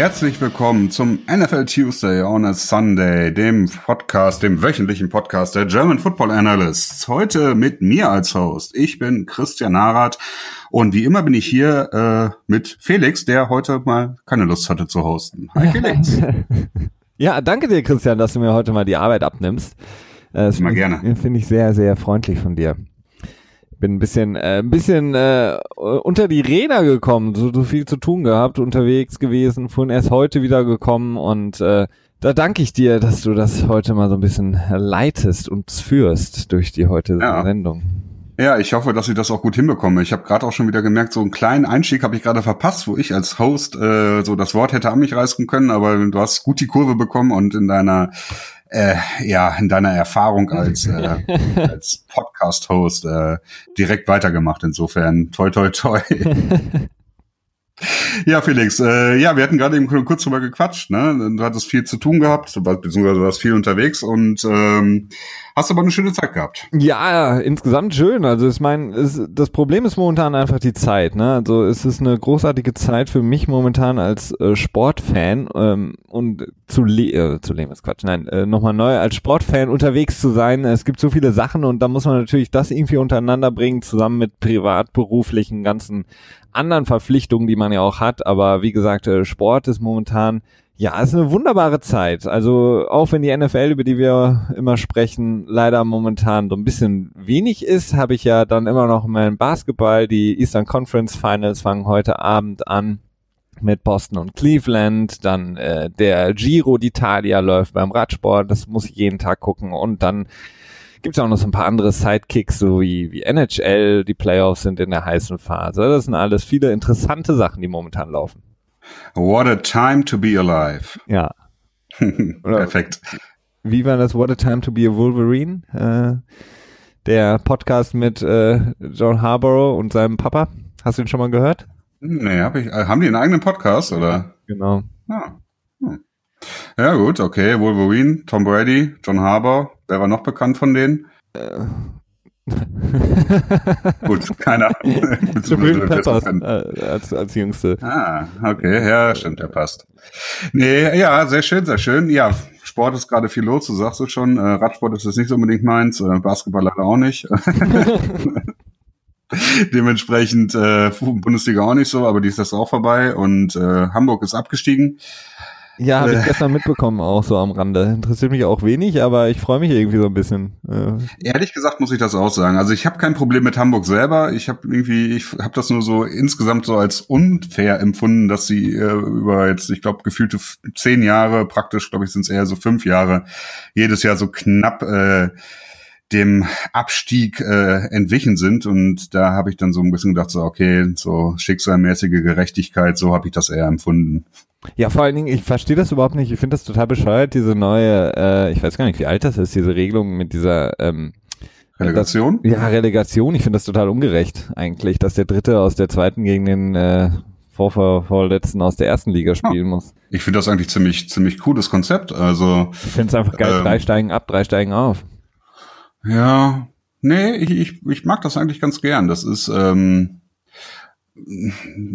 Herzlich willkommen zum NFL Tuesday on a Sunday, dem Podcast, dem wöchentlichen Podcast der German Football Analysts. Heute mit mir als Host. Ich bin Christian Narath und wie immer bin ich hier äh, mit Felix, der heute mal keine Lust hatte zu hosten. Hi Felix. ja, danke dir Christian, dass du mir heute mal die Arbeit abnimmst. Äh, das Immer gerne. Finde ich sehr, sehr freundlich von dir bin ein bisschen, äh, ein bisschen äh, unter die Räder gekommen, so, so viel zu tun gehabt, unterwegs gewesen, vorhin erst heute wieder gekommen und äh, da danke ich dir, dass du das heute mal so ein bisschen leitest und führst durch die heutige ja. Sendung. Ja, ich hoffe, dass ich das auch gut hinbekomme. Ich habe gerade auch schon wieder gemerkt, so einen kleinen Einstieg habe ich gerade verpasst, wo ich als Host äh, so das Wort hätte an mich reißen können, aber du hast gut die Kurve bekommen und in deiner äh, ja in deiner Erfahrung als äh, als Podcast-Host äh, direkt weitergemacht. Insofern toi toi toi. Ja, Felix, äh, ja, wir hatten gerade eben kurz drüber gequatscht, ne? Du hattest viel zu tun gehabt, beziehungsweise du warst viel unterwegs und ähm, hast aber eine schöne Zeit gehabt. Ja, insgesamt schön. Also ich meine, das Problem ist momentan einfach die Zeit, ne? Also es ist eine großartige Zeit für mich momentan als äh, Sportfan ähm, und zu, le äh, zu leben ist Quatsch, nein, äh, nochmal neu als Sportfan unterwegs zu sein. Es gibt so viele Sachen und da muss man natürlich das irgendwie untereinander bringen, zusammen mit privatberuflichen ganzen anderen Verpflichtungen, die man ja auch hat. Aber wie gesagt, äh, Sport ist momentan, ja, ist eine wunderbare Zeit. Also auch wenn die NFL, über die wir immer sprechen, leider momentan so ein bisschen wenig ist, habe ich ja dann immer noch meinen Basketball. Die Eastern Conference Finals fangen heute Abend an mit Boston und Cleveland, dann äh, der Giro d'Italia läuft beim Radsport, das muss ich jeden Tag gucken und dann gibt es auch noch so ein paar andere Sidekicks, so wie, wie NHL, die Playoffs sind in der heißen Phase. Das sind alles viele interessante Sachen, die momentan laufen. What a time to be alive. Ja. Perfekt. Wie war das What a time to be a Wolverine? Äh, der Podcast mit äh, John Harborough und seinem Papa. Hast du ihn schon mal gehört? Nee, hab ich. Äh, haben die einen eigenen Podcast, oder? Genau. Ah. Hm. Ja, gut, okay. Wolverine, Tom Brady, John Harbour. Wer war noch bekannt von denen? Äh. Gut, keine Ahnung. Sabrina Peppers äh, als, als Jüngste. Ah, okay, ja, stimmt, der passt. Nee, ja, sehr schön, sehr schön. Ja, Sport ist gerade viel los, du sagst es schon. Äh, Radsport ist jetzt nicht unbedingt meins, äh, Basketball leider auch nicht. Dementsprechend äh, Bundesliga auch nicht so, aber die ist das auch vorbei und äh, Hamburg ist abgestiegen. Ja, habe ich äh. gestern mitbekommen, auch so am Rande. Interessiert mich auch wenig, aber ich freue mich irgendwie so ein bisschen. Äh. Ehrlich gesagt muss ich das auch sagen. Also ich habe kein Problem mit Hamburg selber. Ich habe irgendwie, ich habe das nur so insgesamt so als unfair empfunden, dass sie äh, über jetzt, ich glaube, gefühlte zehn Jahre, praktisch, glaube ich, sind es eher so fünf Jahre, jedes Jahr so knapp äh, dem Abstieg äh, entwichen sind. Und da habe ich dann so ein bisschen gedacht, so, okay, so schicksalmäßige Gerechtigkeit, so habe ich das eher empfunden. Ja, vor allen Dingen, ich verstehe das überhaupt nicht. Ich finde das total bescheuert, diese neue, äh, ich weiß gar nicht, wie alt das ist, diese Regelung mit dieser ähm, Relegation? Das, ja, Relegation. Ich finde das total ungerecht eigentlich, dass der Dritte aus der zweiten gegen den äh, Vorvorletzten aus der ersten Liga spielen ja. muss. Ich finde das eigentlich ziemlich, ziemlich cooles Konzept. Also ich finde es einfach geil. Ähm, drei steigen ab, drei steigen auf. Ja, nee, ich, ich, ich mag das eigentlich ganz gern. Das ist ähm,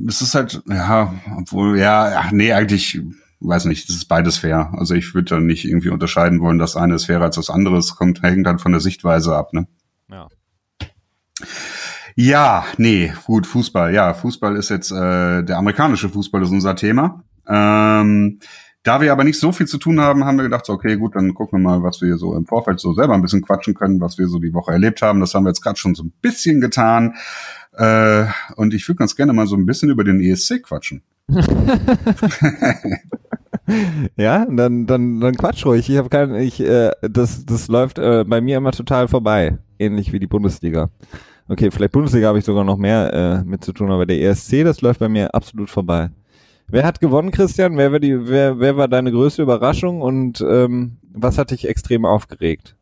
es ist halt, ja, obwohl, ja, ach nee, eigentlich, weiß nicht, das ist beides fair. Also ich würde da nicht irgendwie unterscheiden wollen, das eine ist fairer als das andere. Es kommt, hängt halt von der Sichtweise ab, ne? Ja. Ja, nee, gut, Fußball. Ja, Fußball ist jetzt, äh, der amerikanische Fußball ist unser Thema. Ähm, da wir aber nicht so viel zu tun haben, haben wir gedacht, so, okay, gut, dann gucken wir mal, was wir so im Vorfeld so selber ein bisschen quatschen können, was wir so die Woche erlebt haben. Das haben wir jetzt gerade schon so ein bisschen getan. Äh, und ich würde ganz gerne mal so ein bisschen über den ESC quatschen. ja, dann, dann, dann quatsch ruhig. Ich habe kein, ich, äh, das, das läuft äh, bei mir immer total vorbei. Ähnlich wie die Bundesliga. Okay, vielleicht Bundesliga habe ich sogar noch mehr äh, mit zu tun, aber der ESC, das läuft bei mir absolut vorbei. Wer hat gewonnen, Christian? Wer war, die, wer, wer war deine größte Überraschung und ähm, was hat dich extrem aufgeregt?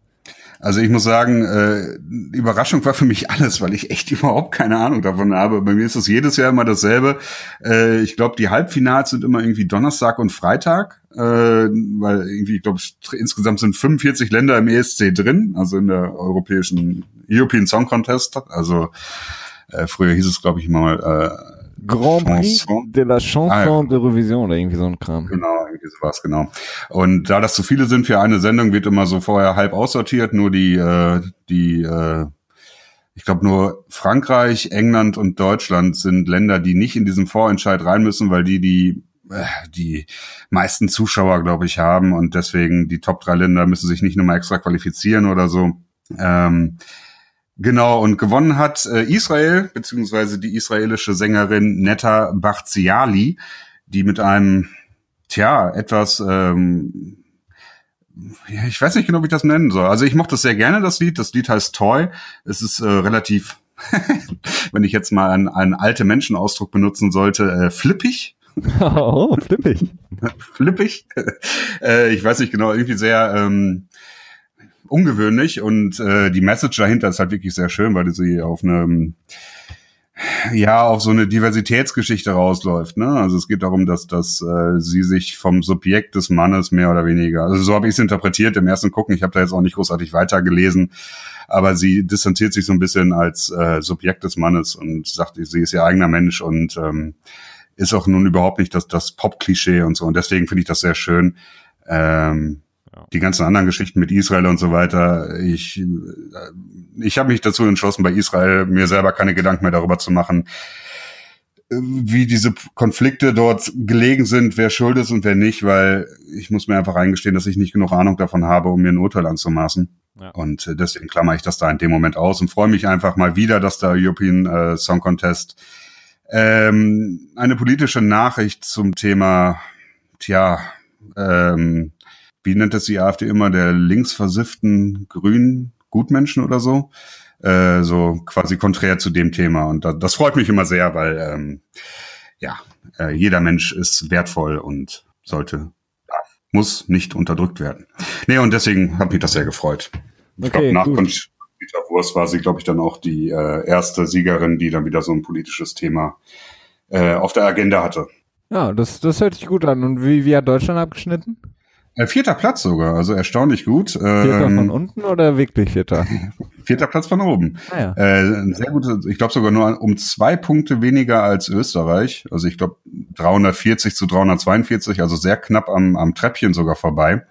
Also ich muss sagen, äh, Überraschung war für mich alles, weil ich echt überhaupt keine Ahnung davon habe. Bei mir ist es jedes Jahr immer dasselbe. Äh, ich glaube, die Halbfinals sind immer irgendwie Donnerstag und Freitag, äh, weil irgendwie, ich glaube, insgesamt sind 45 Länder im ESC drin, also in der europäischen European Song Contest. Also äh, früher hieß es, glaube ich, mal äh, Grand Prix de la Chanson ah, de Revision oder irgendwie so ein Kram. Genau, irgendwie sowas, genau. Und da das zu viele sind für eine Sendung, wird immer so vorher halb aussortiert, nur die, äh, die, äh, ich glaube nur Frankreich, England und Deutschland sind Länder, die nicht in diesen Vorentscheid rein müssen, weil die die äh, die meisten Zuschauer, glaube ich, haben und deswegen die Top drei Länder müssen sich nicht nochmal extra qualifizieren oder so. Ähm, Genau, und gewonnen hat äh, Israel, beziehungsweise die israelische Sängerin Netta Barzziali, die mit einem, tja, etwas, ähm, ja, ich weiß nicht genau, wie ich das nennen soll. Also ich mochte das sehr gerne, das Lied. Das Lied heißt Toy. Es ist äh, relativ, wenn ich jetzt mal einen, einen alte Menschenausdruck benutzen sollte, äh, flippig. Oh, flippig. flippig. äh, ich weiß nicht genau, irgendwie sehr, ähm, ungewöhnlich und äh, die Message dahinter ist halt wirklich sehr schön, weil sie auf einem ja auf so eine Diversitätsgeschichte rausläuft. Ne? Also es geht darum, dass dass äh, sie sich vom Subjekt des Mannes mehr oder weniger, also so habe ich es interpretiert im ersten Gucken. Ich habe da jetzt auch nicht großartig weitergelesen, aber sie distanziert sich so ein bisschen als äh, Subjekt des Mannes und sagt, sie ist ihr eigener Mensch und ähm, ist auch nun überhaupt nicht das, das Pop-Klischee und so. Und deswegen finde ich das sehr schön. Ähm, die ganzen anderen Geschichten mit Israel und so weiter. Ich, äh, ich habe mich dazu entschlossen, bei Israel mir selber keine Gedanken mehr darüber zu machen, äh, wie diese Konflikte dort gelegen sind, wer schuld ist und wer nicht, weil ich muss mir einfach eingestehen, dass ich nicht genug Ahnung davon habe, um mir ein Urteil anzumaßen. Ja. Und äh, deswegen klammer ich das da in dem Moment aus und freue mich einfach mal wieder, dass der European äh, Song Contest ähm, eine politische Nachricht zum Thema, tja, ähm, wie nennt es die AfD immer, der linksversifften grünen Gutmenschen oder so. Äh, so quasi konträr zu dem Thema. Und da, das freut mich immer sehr, weil ähm, ja, äh, jeder Mensch ist wertvoll und sollte, muss nicht unterdrückt werden. Nee, und deswegen hat mich das sehr gefreut. Ich okay, glaube, nach Conchita Wurst war sie, glaube ich, dann auch die äh, erste Siegerin, die dann wieder so ein politisches Thema äh, auf der Agenda hatte. Ja, das, das hört sich gut an. Und wie, wie hat Deutschland abgeschnitten? Äh, vierter Platz sogar, also erstaunlich gut. Vierter ähm, von unten oder wirklich vierter? vierter Platz von oben. Ah, ja. äh, sehr gut, ich glaube sogar nur um zwei Punkte weniger als Österreich. Also ich glaube 340 zu 342, also sehr knapp am, am Treppchen sogar vorbei.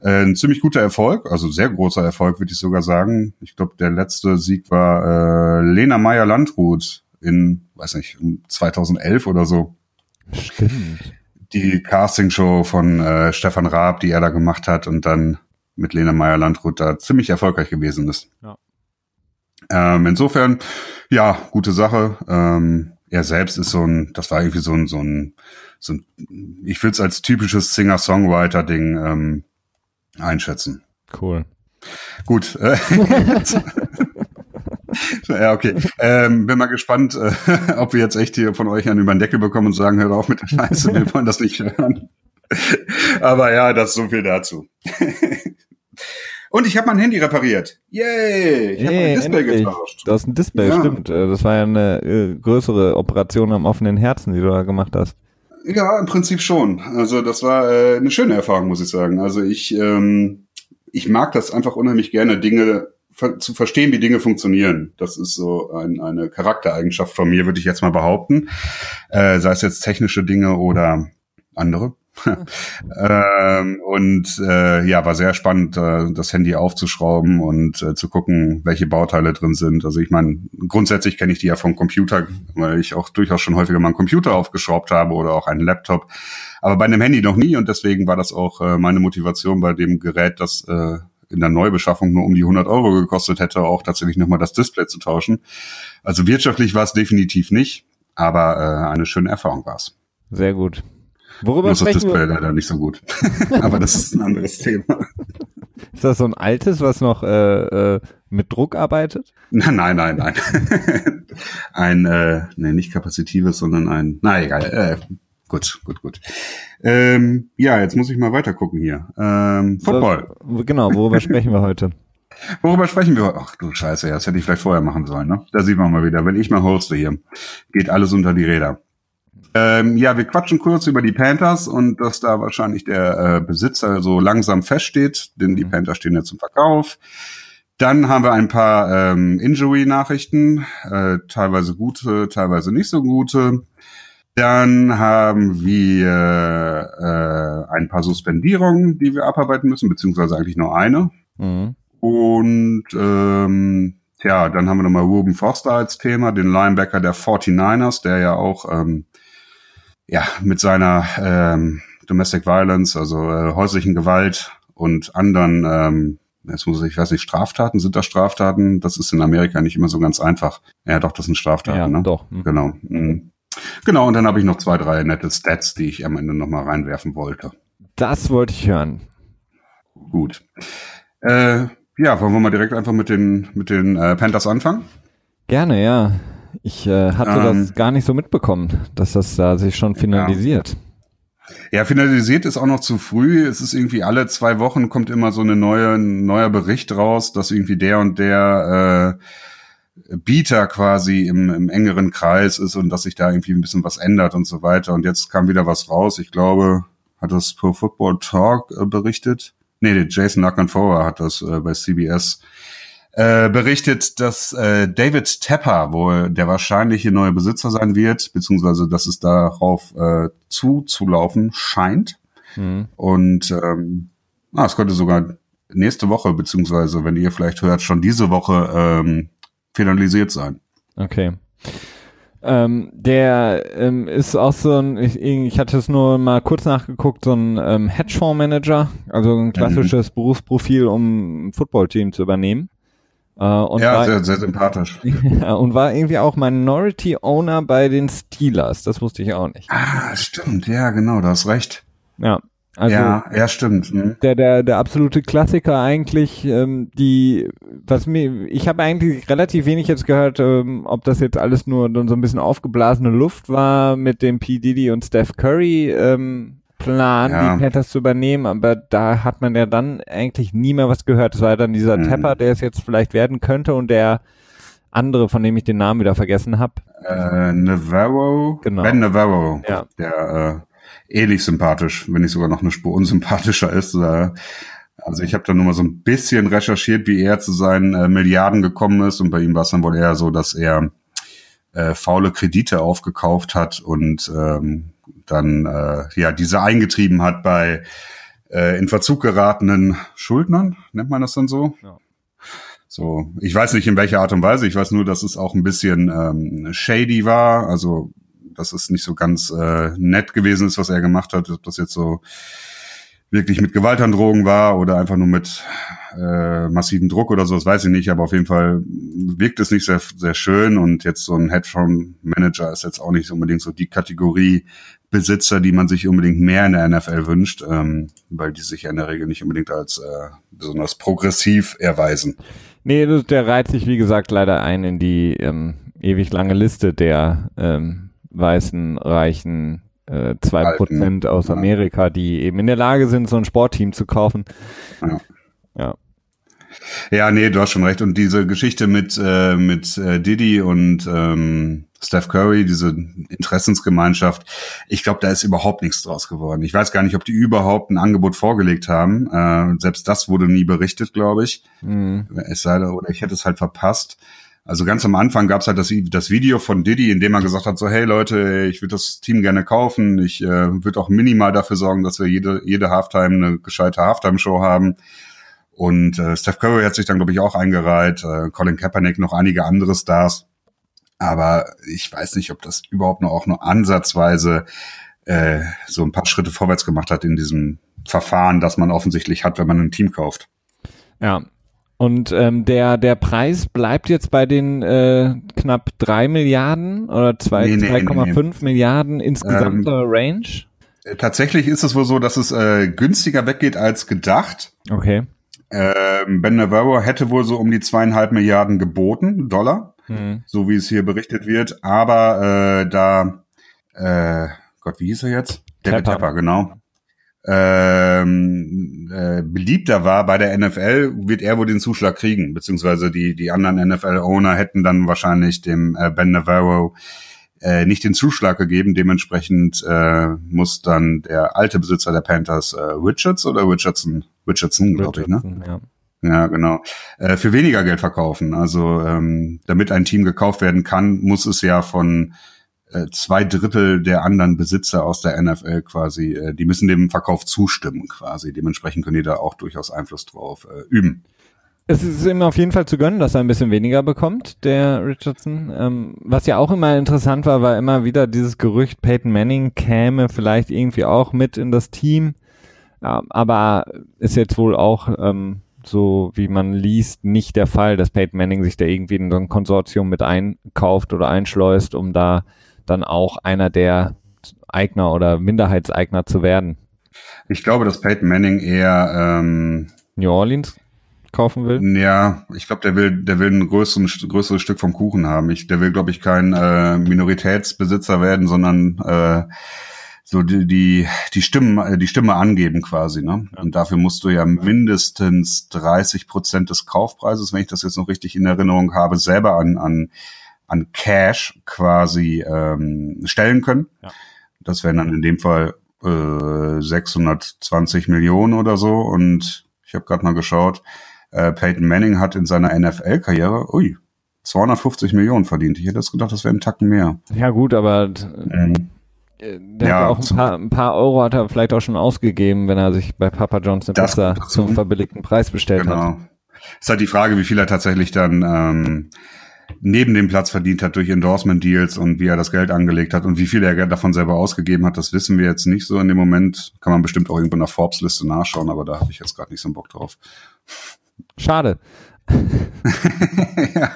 Äh, ein ziemlich guter Erfolg, also sehr großer Erfolg, würde ich sogar sagen. Ich glaube, der letzte Sieg war äh, Lena Meyer-Landrut in, weiß nicht, 2011 oder so. Stimmt die Castingshow von äh, Stefan Raab, die er da gemacht hat und dann mit Lena Meyer-Landrut da ziemlich erfolgreich gewesen ist. Ja. Ähm, insofern, ja, gute Sache. Ähm, er selbst ist so ein, das war irgendwie so ein, so ein, so ein ich will es als typisches Singer-Songwriter-Ding ähm, einschätzen. Cool. Gut. Äh, ja, okay. Ähm, bin mal gespannt, äh, ob wir jetzt echt hier von euch einen über den Deckel bekommen und sagen, hört auf mit der Scheiße, wir wollen das nicht hören. Aber ja, das ist so viel dazu. Und ich habe mein Handy repariert. Yay! Ich hey, habe mein Display endlich. getauscht. Du hast ein Display, ja. stimmt. Äh, das war ja eine äh, größere Operation am offenen Herzen, die du da gemacht hast. Ja, im Prinzip schon. Also das war äh, eine schöne Erfahrung, muss ich sagen. Also ich, ähm, ich mag das einfach unheimlich gerne, Dinge zu verstehen, wie Dinge funktionieren. Das ist so ein, eine Charaktereigenschaft von mir, würde ich jetzt mal behaupten. Äh, sei es jetzt technische Dinge oder andere. ähm, und äh, ja, war sehr spannend, äh, das Handy aufzuschrauben und äh, zu gucken, welche Bauteile drin sind. Also ich meine, grundsätzlich kenne ich die ja vom Computer, weil ich auch durchaus schon häufiger mal einen Computer aufgeschraubt habe oder auch einen Laptop. Aber bei einem Handy noch nie und deswegen war das auch äh, meine Motivation bei dem Gerät, das äh, in der Neubeschaffung nur um die 100 Euro gekostet hätte, auch tatsächlich nochmal das Display zu tauschen. Also wirtschaftlich war es definitiv nicht, aber äh, eine schöne Erfahrung war es. Sehr gut. Worüber Nur sprechen das Display wir? leider nicht so gut. aber das ist ein anderes Thema. Ist das so ein altes, was noch äh, äh, mit Druck arbeitet? Nein, nein, nein, nein. ein, äh, nee, nicht kapazitives, sondern ein, na egal, äh, Gut, gut, gut. Ähm, ja, jetzt muss ich mal weiter gucken hier. Ähm, Football. So, genau, worüber sprechen wir heute? Worüber sprechen wir heute? Ach du Scheiße, das hätte ich vielleicht vorher machen sollen. Ne? Da sieht man mal wieder, wenn ich mal hoste hier, geht alles unter die Räder. Ähm, ja, wir quatschen kurz über die Panthers und dass da wahrscheinlich der äh, Besitzer so langsam feststeht, denn die mhm. Panthers stehen ja zum Verkauf. Dann haben wir ein paar ähm, Injury-Nachrichten, äh, teilweise gute, teilweise nicht so gute. Dann haben wir äh, ein paar Suspendierungen, die wir abarbeiten müssen, beziehungsweise eigentlich nur eine. Mhm. Und ähm, ja, dann haben wir nochmal Ruben Foster als Thema, den Linebacker der 49ers, der ja auch ähm, ja mit seiner ähm, Domestic Violence, also äh, häuslichen Gewalt und anderen, ähm, jetzt muss ich, ich weiß nicht, Straftaten, sind das Straftaten? Das ist in Amerika nicht immer so ganz einfach. Ja, doch, das sind Straftaten, ja, ne? Doch. Mhm. Genau. Mhm. Genau, und dann habe ich noch zwei, drei nette Stats, die ich am Ende nochmal reinwerfen wollte. Das wollte ich hören. Gut. Äh, ja, wollen wir mal direkt einfach mit den, mit den äh, Panthers anfangen? Gerne, ja. Ich äh, hatte ähm, das gar nicht so mitbekommen, dass das da sich schon finalisiert. Ja. ja. finalisiert ist auch noch zu früh. Es ist irgendwie alle zwei Wochen kommt immer so eine neue, ein neuer Bericht raus, dass irgendwie der und der äh, Bieter quasi im, im engeren Kreis ist und dass sich da irgendwie ein bisschen was ändert und so weiter. Und jetzt kam wieder was raus. Ich glaube, hat das Pro Football Talk äh, berichtet nee, Jason Lacanfora hat das äh, bei CBS äh, berichtet, dass äh, David Tepper wohl der wahrscheinliche neue Besitzer sein wird, beziehungsweise dass es darauf äh, zuzulaufen scheint. Mhm. Und ähm, ah, es könnte sogar nächste Woche, beziehungsweise wenn ihr vielleicht hört, schon diese Woche ähm, finalisiert sein. Okay. Ähm, der ähm, ist auch so ein, ich, ich hatte es nur mal kurz nachgeguckt, so ein ähm, Hedgefonds-Manager, also ein klassisches mhm. Berufsprofil, um ein Footballteam zu übernehmen. Äh, und ja, war, sehr, sehr sympathisch. und war irgendwie auch Minority Owner bei den Steelers, das wusste ich auch nicht. Ah, stimmt, ja, genau, du hast recht. Ja, also ja, ja, stimmt. Hm. Der, der, der absolute Klassiker eigentlich, ähm, die, was mir, ich habe eigentlich relativ wenig jetzt gehört, ähm, ob das jetzt alles nur so ein bisschen aufgeblasene Luft war mit dem P. Diddy und Steph Curry ähm, Plan, ja. die Panthers zu übernehmen, aber da hat man ja dann eigentlich nie mehr was gehört. Es war ja dann dieser hm. Tepper, der es jetzt vielleicht werden könnte und der andere, von dem ich den Namen wieder vergessen habe. Äh, Navarro, genau. Ben Navarro, ja. der äh, ähnlich sympathisch, wenn nicht sogar noch eine Spur unsympathischer ist. Also ich habe da nur mal so ein bisschen recherchiert, wie er zu seinen äh, Milliarden gekommen ist und bei ihm war es dann wohl eher so, dass er äh, faule Kredite aufgekauft hat und ähm, dann äh, ja diese eingetrieben hat bei äh, in Verzug geratenen Schuldnern, nennt man das dann so? Ja. So, ich weiß nicht in welcher Art und Weise, ich weiß nur, dass es auch ein bisschen ähm, shady war, also dass es nicht so ganz äh, nett gewesen ist, was er gemacht hat, ob das jetzt so wirklich mit Gewaltandrohung war oder einfach nur mit äh, massiven Druck oder so, das weiß ich nicht, aber auf jeden Fall wirkt es nicht sehr, sehr schön. Und jetzt so ein Hedgefonds-Manager ist jetzt auch nicht unbedingt so die Kategorie Besitzer, die man sich unbedingt mehr in der NFL wünscht, ähm, weil die sich ja in der Regel nicht unbedingt als äh, besonders progressiv erweisen. Nee, der reiht sich, wie gesagt, leider ein in die ähm, ewig lange Liste der ähm, weißen, reichen äh, zwei äh, Prozent aus Amerika, die eben in der Lage sind, so ein Sportteam zu kaufen. Ja. ja. Ja, nee, du hast schon recht. Und diese Geschichte mit, äh, mit äh, Diddy und ähm, Steph Curry, diese Interessensgemeinschaft, ich glaube, da ist überhaupt nichts draus geworden. Ich weiß gar nicht, ob die überhaupt ein Angebot vorgelegt haben. Äh, selbst das wurde nie berichtet, glaube ich. Mhm. Es sei denn, oder ich hätte es halt verpasst. Also ganz am Anfang gab es halt das, das Video von Diddy, in dem er gesagt hat, so hey Leute, ich würde das Team gerne kaufen. Ich äh, würde auch minimal dafür sorgen, dass wir jede, jede Halftime eine gescheite Halftime-Show haben. Und äh, Steph Curry hat sich dann, glaube ich, auch eingereiht, äh, Colin Kaepernick, noch einige andere Stars. Aber ich weiß nicht, ob das überhaupt noch auch nur ansatzweise äh, so ein paar Schritte vorwärts gemacht hat in diesem Verfahren, das man offensichtlich hat, wenn man ein Team kauft. Ja, und ähm, der, der Preis bleibt jetzt bei den äh, knapp drei Milliarden oder 2,5 nee, nee, nee, Milliarden insgesamter ähm, Range? Äh, tatsächlich ist es wohl so, dass es äh, günstiger weggeht als gedacht. Okay. Ähm, ben Navarro hätte wohl so um die zweieinhalb Milliarden geboten, Dollar, hm. so wie es hier berichtet wird. Aber äh, da, äh, Gott, wie hieß er jetzt? David Tepper, genau ähm, äh, beliebter war bei der NFL, wird er wohl den Zuschlag kriegen, beziehungsweise die, die anderen NFL-Owner hätten dann wahrscheinlich dem äh, Ben Navarro äh, nicht den Zuschlag gegeben. Dementsprechend äh, muss dann der alte Besitzer der Panthers, äh, Richards oder Richardson, Richardson, glaube ich, ne? Ja. Ja, genau. Äh, für weniger Geld verkaufen. Also ähm, damit ein Team gekauft werden kann, muss es ja von äh, zwei Drittel der anderen Besitzer aus der NFL quasi, äh, die müssen dem Verkauf zustimmen quasi. Dementsprechend können die da auch durchaus Einfluss drauf äh, üben. Es ist ihm auf jeden Fall zu gönnen, dass er ein bisschen weniger bekommt, der Richardson. Ähm, was ja auch immer interessant war, war immer wieder dieses Gerücht, Peyton Manning käme vielleicht irgendwie auch mit in das Team. Ja, aber ist jetzt wohl auch, ähm, so wie man liest, nicht der Fall, dass Peyton Manning sich da irgendwie in so ein Konsortium mit einkauft oder einschleust, um da dann auch einer der Eigner oder Minderheitseigner zu werden. Ich glaube, dass Peyton Manning eher ähm, New Orleans kaufen will? Ja, ich glaube, der will, der will ein größeren, größeres Stück vom Kuchen haben. Ich, der will, glaube ich, kein äh, Minoritätsbesitzer werden, sondern äh, so die, die, die Stimmen, äh, die Stimme angeben quasi, ne? Und dafür musst du ja mindestens 30 Prozent des Kaufpreises, wenn ich das jetzt noch richtig in Erinnerung habe, selber an, an, an Cash quasi ähm, stellen können. Ja. Das wären dann in dem Fall äh, 620 Millionen oder so. Und ich habe gerade mal geschaut, äh, Peyton Manning hat in seiner NFL-Karriere, ui, 250 Millionen verdient. Ich hätte das gedacht, das wäre ein Tacken mehr. Ja gut, aber ähm, der ja, auch ein paar, ein paar, Euro hat er vielleicht auch schon ausgegeben, wenn er sich bei Papa John's eine Pizza zum verbilligten Preis bestellt genau. hat. Ist halt die Frage, wie viel er tatsächlich dann ähm, neben dem Platz verdient hat durch Endorsement-Deals und wie er das Geld angelegt hat und wie viel er davon selber ausgegeben hat, das wissen wir jetzt nicht so in dem Moment. Kann man bestimmt auch irgendwo in der Forbes-Liste nachschauen, aber da habe ich jetzt gerade nicht so einen Bock drauf. Schade. ja.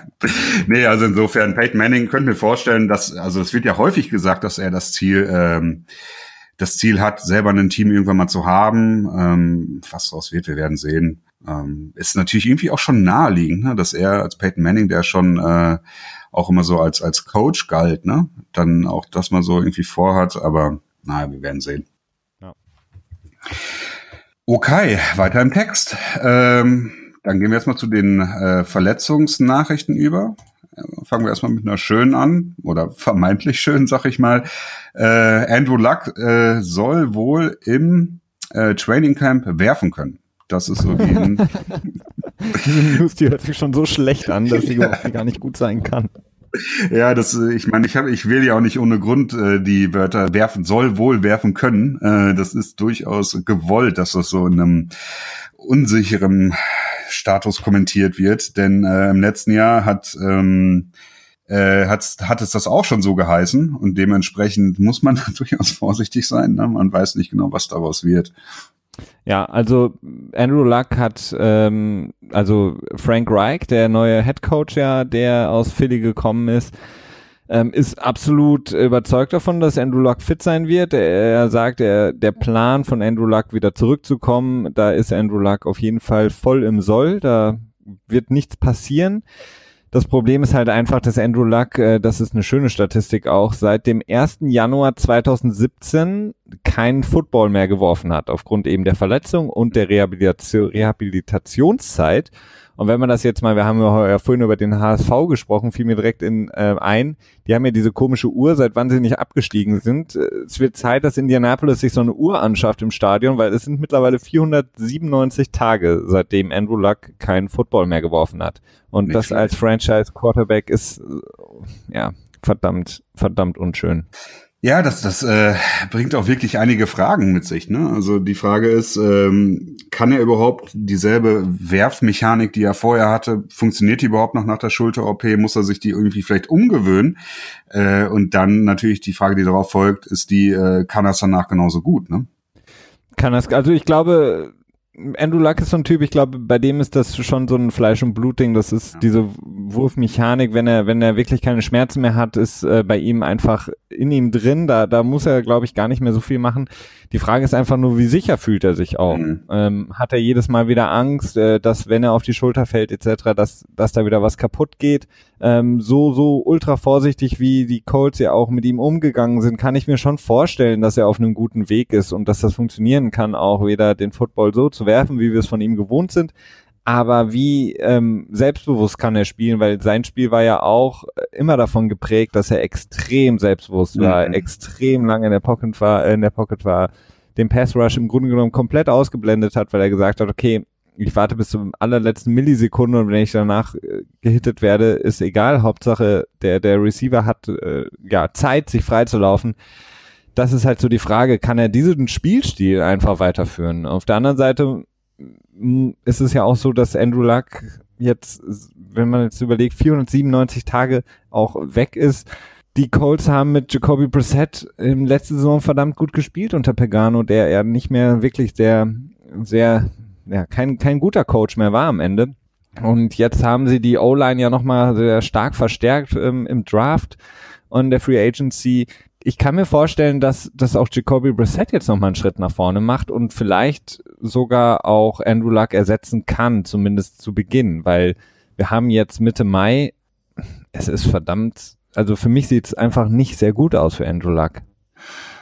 Nee, also insofern, Peyton Manning könnte mir vorstellen, dass, also es wird ja häufig gesagt, dass er das Ziel, ähm, das Ziel hat, selber ein Team irgendwann mal zu haben. Ähm, was daraus wird, wir werden sehen. Ähm, ist natürlich irgendwie auch schon naheliegend, ne, dass er als Peyton Manning, der schon äh, auch immer so als, als Coach galt, ne, dann auch das mal so irgendwie vorhat, aber naja, wir werden sehen. Ja. Okay, weiter im Text. Ähm, dann gehen wir erstmal zu den äh, Verletzungsnachrichten über. Fangen wir erstmal mit einer schönen an, oder vermeintlich schön, sag ich mal. Äh, Andrew Luck äh, soll wohl im äh, Training Camp werfen können. Das ist so die. Diese News, die hört sich schon so schlecht an, dass sie ja. gar nicht gut sein kann. Ja, das, ich meine, ich habe, ich will ja auch nicht ohne Grund äh, die Wörter werfen, soll wohl werfen können. Äh, das ist durchaus gewollt, dass das so in einem unsicheren Status kommentiert wird, denn äh, im letzten Jahr hat ähm, äh, hat, hat es das auch schon so geheißen und dementsprechend muss man durchaus vorsichtig sein. Ne? Man weiß nicht genau, was daraus wird. Ja, also Andrew Luck hat, ähm, also Frank Reich, der neue Head Coach ja, der aus Philly gekommen ist, ähm, ist absolut überzeugt davon, dass Andrew Luck fit sein wird. Er, sagt, er, der Plan von Andrew Luck wieder zurückzukommen, da ist Andrew Luck auf jeden Fall voll im Soll, da wird nichts passieren. Das Problem ist halt einfach, dass Andrew Luck, äh, das ist eine schöne Statistik auch, seit dem 1. Januar 2017 keinen Football mehr geworfen hat, aufgrund eben der Verletzung und der Rehabilitation, Rehabilitationszeit. Und wenn man das jetzt mal, wir haben ja vorhin über den HSV gesprochen, fiel mir direkt in äh, ein, die haben ja diese komische Uhr, seit wann sie nicht abgestiegen sind. Es wird Zeit, dass Indianapolis sich so eine Uhr anschafft im Stadion, weil es sind mittlerweile 497 Tage, seitdem Andrew Luck keinen Football mehr geworfen hat. Und nicht das schlecht. als Franchise Quarterback ist äh, ja verdammt, verdammt unschön. Ja, das, das äh, bringt auch wirklich einige Fragen mit sich. Ne? Also die Frage ist, ähm, kann er überhaupt dieselbe Werfmechanik, die er vorher hatte, funktioniert die überhaupt noch nach der Schulter-OP? Muss er sich die irgendwie vielleicht umgewöhnen? Äh, und dann natürlich die Frage, die darauf folgt, ist die, äh, kann er es danach genauso gut? Ne? Kann das, also ich glaube, Andrew Luck ist so ein Typ, ich glaube, bei dem ist das schon so ein Fleisch- und Blutding. Das ist ja. diese Wurfmechanik, wenn er, wenn er wirklich keine Schmerzen mehr hat, ist äh, bei ihm einfach in ihm drin. Da, da muss er, glaube ich, gar nicht mehr so viel machen. Die Frage ist einfach nur, wie sicher fühlt er sich auch? Mhm. Ähm, hat er jedes Mal wieder Angst, äh, dass wenn er auf die Schulter fällt etc., dass, dass da wieder was kaputt geht? Ähm, so, so ultra vorsichtig, wie die Colts ja auch mit ihm umgegangen sind, kann ich mir schon vorstellen, dass er auf einem guten Weg ist und dass das funktionieren kann, auch wieder den Football so zu werfen, wie wir es von ihm gewohnt sind aber wie ähm, selbstbewusst kann er spielen, weil sein Spiel war ja auch immer davon geprägt, dass er extrem selbstbewusst mhm. war, extrem lange in der Pocket war, äh, in der Pocket war, den Pass Rush im Grunde genommen komplett ausgeblendet hat, weil er gesagt hat, okay, ich warte bis zum allerletzten Millisekunde und wenn ich danach äh, gehittet werde, ist egal. Hauptsache, der, der Receiver hat äh, ja Zeit, sich freizulaufen. Das ist halt so die Frage, kann er diesen Spielstil einfach weiterführen? Auf der anderen Seite ist es ja auch so, dass Andrew Luck jetzt, wenn man jetzt überlegt, 497 Tage auch weg ist. Die Colts haben mit Jacoby Brissett im letzten Saison verdammt gut gespielt unter Pagano, der ja nicht mehr wirklich der sehr, ja, kein, kein guter Coach mehr war am Ende. Und jetzt haben sie die O-Line ja nochmal sehr stark verstärkt ähm, im Draft und der Free Agency. Ich kann mir vorstellen, dass, dass auch Jacoby Brissett jetzt nochmal einen Schritt nach vorne macht und vielleicht sogar auch Andrew Luck ersetzen kann, zumindest zu Beginn, weil wir haben jetzt Mitte Mai. Es ist verdammt, also für mich sieht es einfach nicht sehr gut aus für Andrew Luck.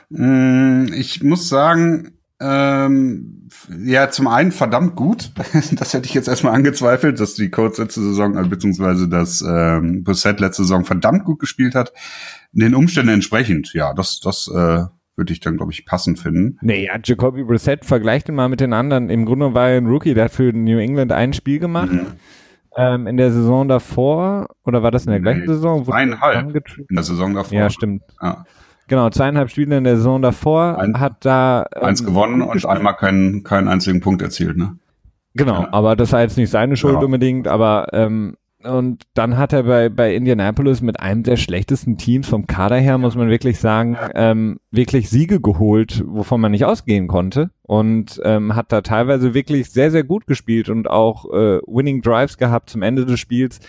Mm, ich muss sagen, ähm, ja, zum einen verdammt gut. das hätte ich jetzt erstmal angezweifelt, dass die Colts letzte Saison, also beziehungsweise dass ähm, Brissett letzte Saison verdammt gut gespielt hat. Den Umständen entsprechend, ja, das, das äh, würde ich dann, glaube ich, passend finden. Nee, ja, Jacoby Brissett, vergleicht ihn mal mit den anderen. Im Grunde war er ein Rookie, der hat für New England ein Spiel gemacht. Mhm. Ähm, in der Saison davor, oder war das in der nee, gleichen Saison? Eineinhalb in der Saison davor. Ja, stimmt. Ja. Genau, zweieinhalb Spiele in der Saison davor Ein, hat da ähm, eins gewonnen und einmal keinen keinen einzigen Punkt erzielt, ne? Genau, ja. aber das war jetzt nicht seine Schuld ja. unbedingt, aber ähm, und dann hat er bei, bei Indianapolis mit einem der schlechtesten Teams vom Kader her, muss man wirklich sagen, ähm, wirklich Siege geholt, wovon man nicht ausgehen konnte. Und ähm, hat da teilweise wirklich sehr, sehr gut gespielt und auch äh, Winning Drives gehabt zum Ende des Spiels.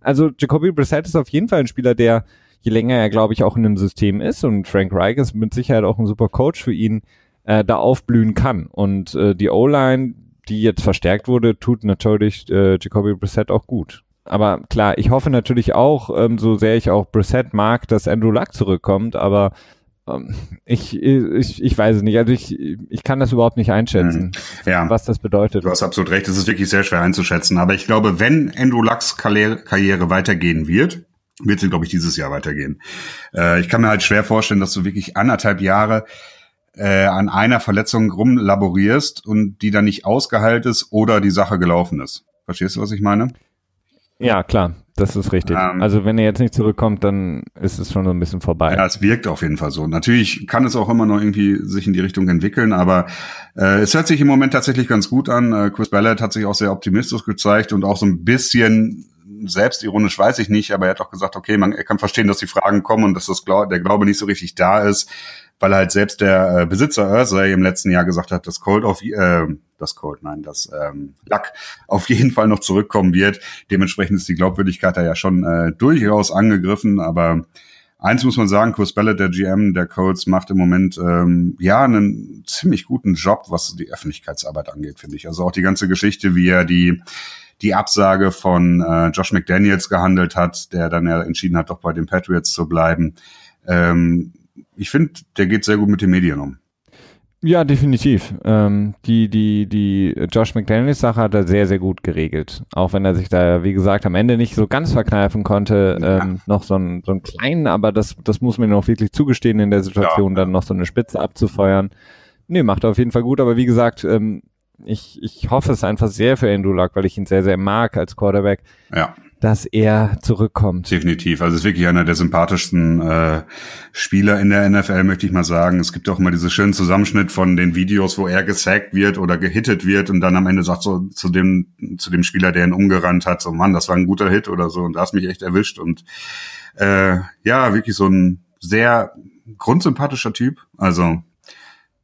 Also Jacoby Brissett ist auf jeden Fall ein Spieler, der je länger er, glaube ich, auch in dem System ist und Frank Reich ist mit Sicherheit auch ein super Coach für ihn, äh, da aufblühen kann. Und äh, die O-Line, die jetzt verstärkt wurde, tut natürlich äh, Jacoby Brissett auch gut. Aber klar, ich hoffe natürlich auch, ähm, so sehr ich auch Brissett mag, dass Andrew Luck zurückkommt, aber ähm, ich, ich, ich weiß es nicht. Also ich, ich kann das überhaupt nicht einschätzen, mhm. ja. was das bedeutet. Du hast absolut recht, es ist wirklich sehr schwer einzuschätzen. Aber ich glaube, wenn Andrew Lucks Karriere weitergehen wird, wird sie, glaube ich, dieses Jahr weitergehen. Äh, ich kann mir halt schwer vorstellen, dass du wirklich anderthalb Jahre äh, an einer Verletzung rumlaborierst und die dann nicht ausgeheilt ist oder die Sache gelaufen ist. Verstehst du, was ich meine? Ja, klar, das ist richtig. Ähm, also wenn er jetzt nicht zurückkommt, dann ist es schon so ein bisschen vorbei. Ja, es wirkt auf jeden Fall so. Natürlich kann es auch immer noch irgendwie sich in die Richtung entwickeln, aber äh, es hört sich im Moment tatsächlich ganz gut an. Äh, Chris Ballard hat sich auch sehr optimistisch gezeigt und auch so ein bisschen selbstironisch weiß ich nicht, aber er hat auch gesagt, okay, man er kann verstehen, dass die Fragen kommen und dass das Glau der Glaube nicht so richtig da ist, weil halt selbst der äh, Besitzer Ursay im letzten Jahr gesagt hat, dass Cold auf äh, das Cold, nein, das ähm, Luck auf jeden Fall noch zurückkommen wird. Dementsprechend ist die Glaubwürdigkeit da ja schon äh, durchaus angegriffen, aber Eins muss man sagen, Chris Ballard, der GM der Colts, macht im Moment ähm, ja einen ziemlich guten Job, was die Öffentlichkeitsarbeit angeht, finde ich. Also auch die ganze Geschichte, wie er die die Absage von äh, Josh McDaniels gehandelt hat, der dann ja entschieden hat, doch bei den Patriots zu bleiben. Ähm, ich finde, der geht sehr gut mit den Medien um. Ja, definitiv. Ähm, die, die, die Josh McDaniels Sache hat er sehr, sehr gut geregelt. Auch wenn er sich da, wie gesagt, am Ende nicht so ganz verkneifen konnte, ja. ähm, noch so einen, so einen kleinen, aber das, das muss man ihm auch wirklich zugestehen in der Situation, ja. dann noch so eine Spitze abzufeuern. Nee, macht er auf jeden Fall gut, aber wie gesagt, ähm, ich, ich hoffe es einfach sehr für Andrew Luck, weil ich ihn sehr, sehr mag als Quarterback. Ja. Dass er zurückkommt. Definitiv. Also es ist wirklich einer der sympathischsten äh, Spieler in der NFL, möchte ich mal sagen. Es gibt auch immer diese schönen Zusammenschnitt von den Videos, wo er gesackt wird oder gehittet wird und dann am Ende sagt so zu dem, zu dem Spieler, der ihn umgerannt hat, so Mann, das war ein guter Hit oder so und da hast mich echt erwischt. Und äh, ja, wirklich so ein sehr grundsympathischer Typ. Also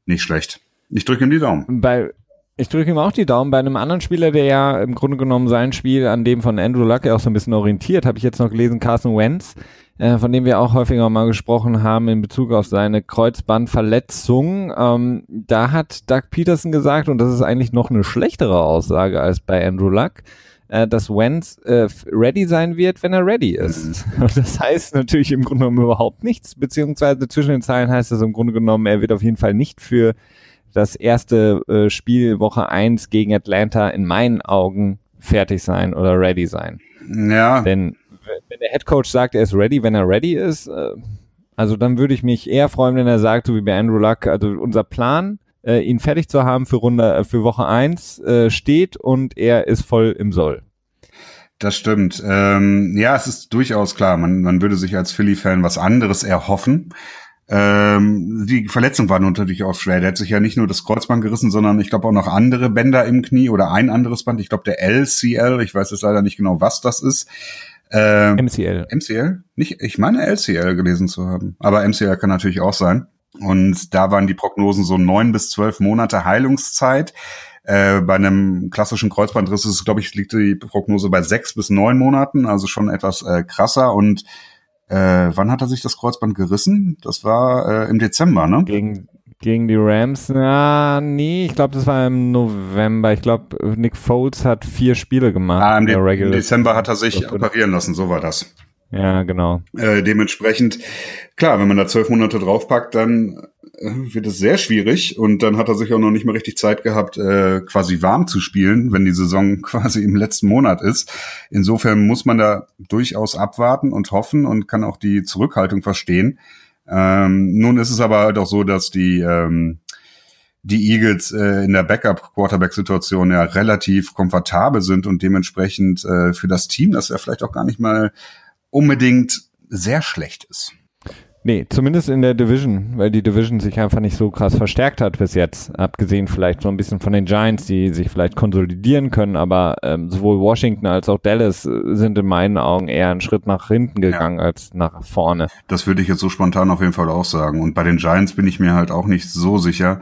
nicht schlecht. Ich drücke ihm die Daumen. Bei ich drücke ihm auch die Daumen. Bei einem anderen Spieler, der ja im Grunde genommen sein Spiel an dem von Andrew Luck auch so ein bisschen orientiert, habe ich jetzt noch gelesen, Carson Wentz, äh, von dem wir auch häufiger mal gesprochen haben in Bezug auf seine Kreuzbandverletzung. Ähm, da hat Doug Peterson gesagt, und das ist eigentlich noch eine schlechtere Aussage als bei Andrew Luck, äh, dass Wentz äh, ready sein wird, wenn er ready ist. Mhm. Das heißt natürlich im Grunde genommen überhaupt nichts, beziehungsweise zwischen den Zeilen heißt es im Grunde genommen, er wird auf jeden Fall nicht für das erste äh, Spiel Woche 1 gegen Atlanta in meinen Augen fertig sein oder ready sein. Ja. Denn wenn der Head Coach sagt, er ist ready, wenn er ready ist, äh, also dann würde ich mich eher freuen, wenn er sagt, so wie bei Andrew Luck, also unser Plan äh, ihn fertig zu haben für Runde, äh, für Woche eins äh, steht und er ist voll im Soll. Das stimmt. Ähm, ja, es ist durchaus klar, man, man würde sich als Philly-Fan was anderes erhoffen. Ähm, die Verletzung war natürlich auch schwer. Der hat sich ja nicht nur das Kreuzband gerissen, sondern ich glaube auch noch andere Bänder im Knie oder ein anderes Band. Ich glaube der LCL, ich weiß jetzt leider nicht genau, was das ist. Ähm, MCL. MCL? Nicht, ich meine LCL gelesen zu haben. Aber MCL kann natürlich auch sein. Und da waren die Prognosen so neun bis zwölf Monate Heilungszeit. Äh, bei einem klassischen Kreuzbandriss ist, glaube ich, liegt die Prognose bei sechs bis neun Monaten, also schon etwas äh, krasser. Und äh, wann hat er sich das Kreuzband gerissen? Das war äh, im Dezember, ne? Gegen, gegen die Rams? Na, nee, ich glaube, das war im November. Ich glaube, Nick Foles hat vier Spiele gemacht. Ah, im, De im Dezember hat er sich operieren lassen, so war das. Ja, genau. Äh, dementsprechend, klar, wenn man da zwölf Monate draufpackt, dann wird es sehr schwierig und dann hat er sich auch noch nicht mal richtig Zeit gehabt, äh, quasi warm zu spielen, wenn die Saison quasi im letzten Monat ist. Insofern muss man da durchaus abwarten und hoffen und kann auch die Zurückhaltung verstehen. Ähm, nun ist es aber halt auch so, dass die ähm, die Eagles äh, in der Backup-Quarterback-Situation ja relativ komfortabel sind und dementsprechend äh, für das Team, das ja vielleicht auch gar nicht mal unbedingt sehr schlecht ist. Nee, zumindest in der Division, weil die Division sich einfach nicht so krass verstärkt hat bis jetzt. Abgesehen vielleicht so ein bisschen von den Giants, die sich vielleicht konsolidieren können, aber ähm, sowohl Washington als auch Dallas äh, sind in meinen Augen eher einen Schritt nach hinten gegangen ja. als nach vorne. Das würde ich jetzt so spontan auf jeden Fall auch sagen. Und bei den Giants bin ich mir halt auch nicht so sicher.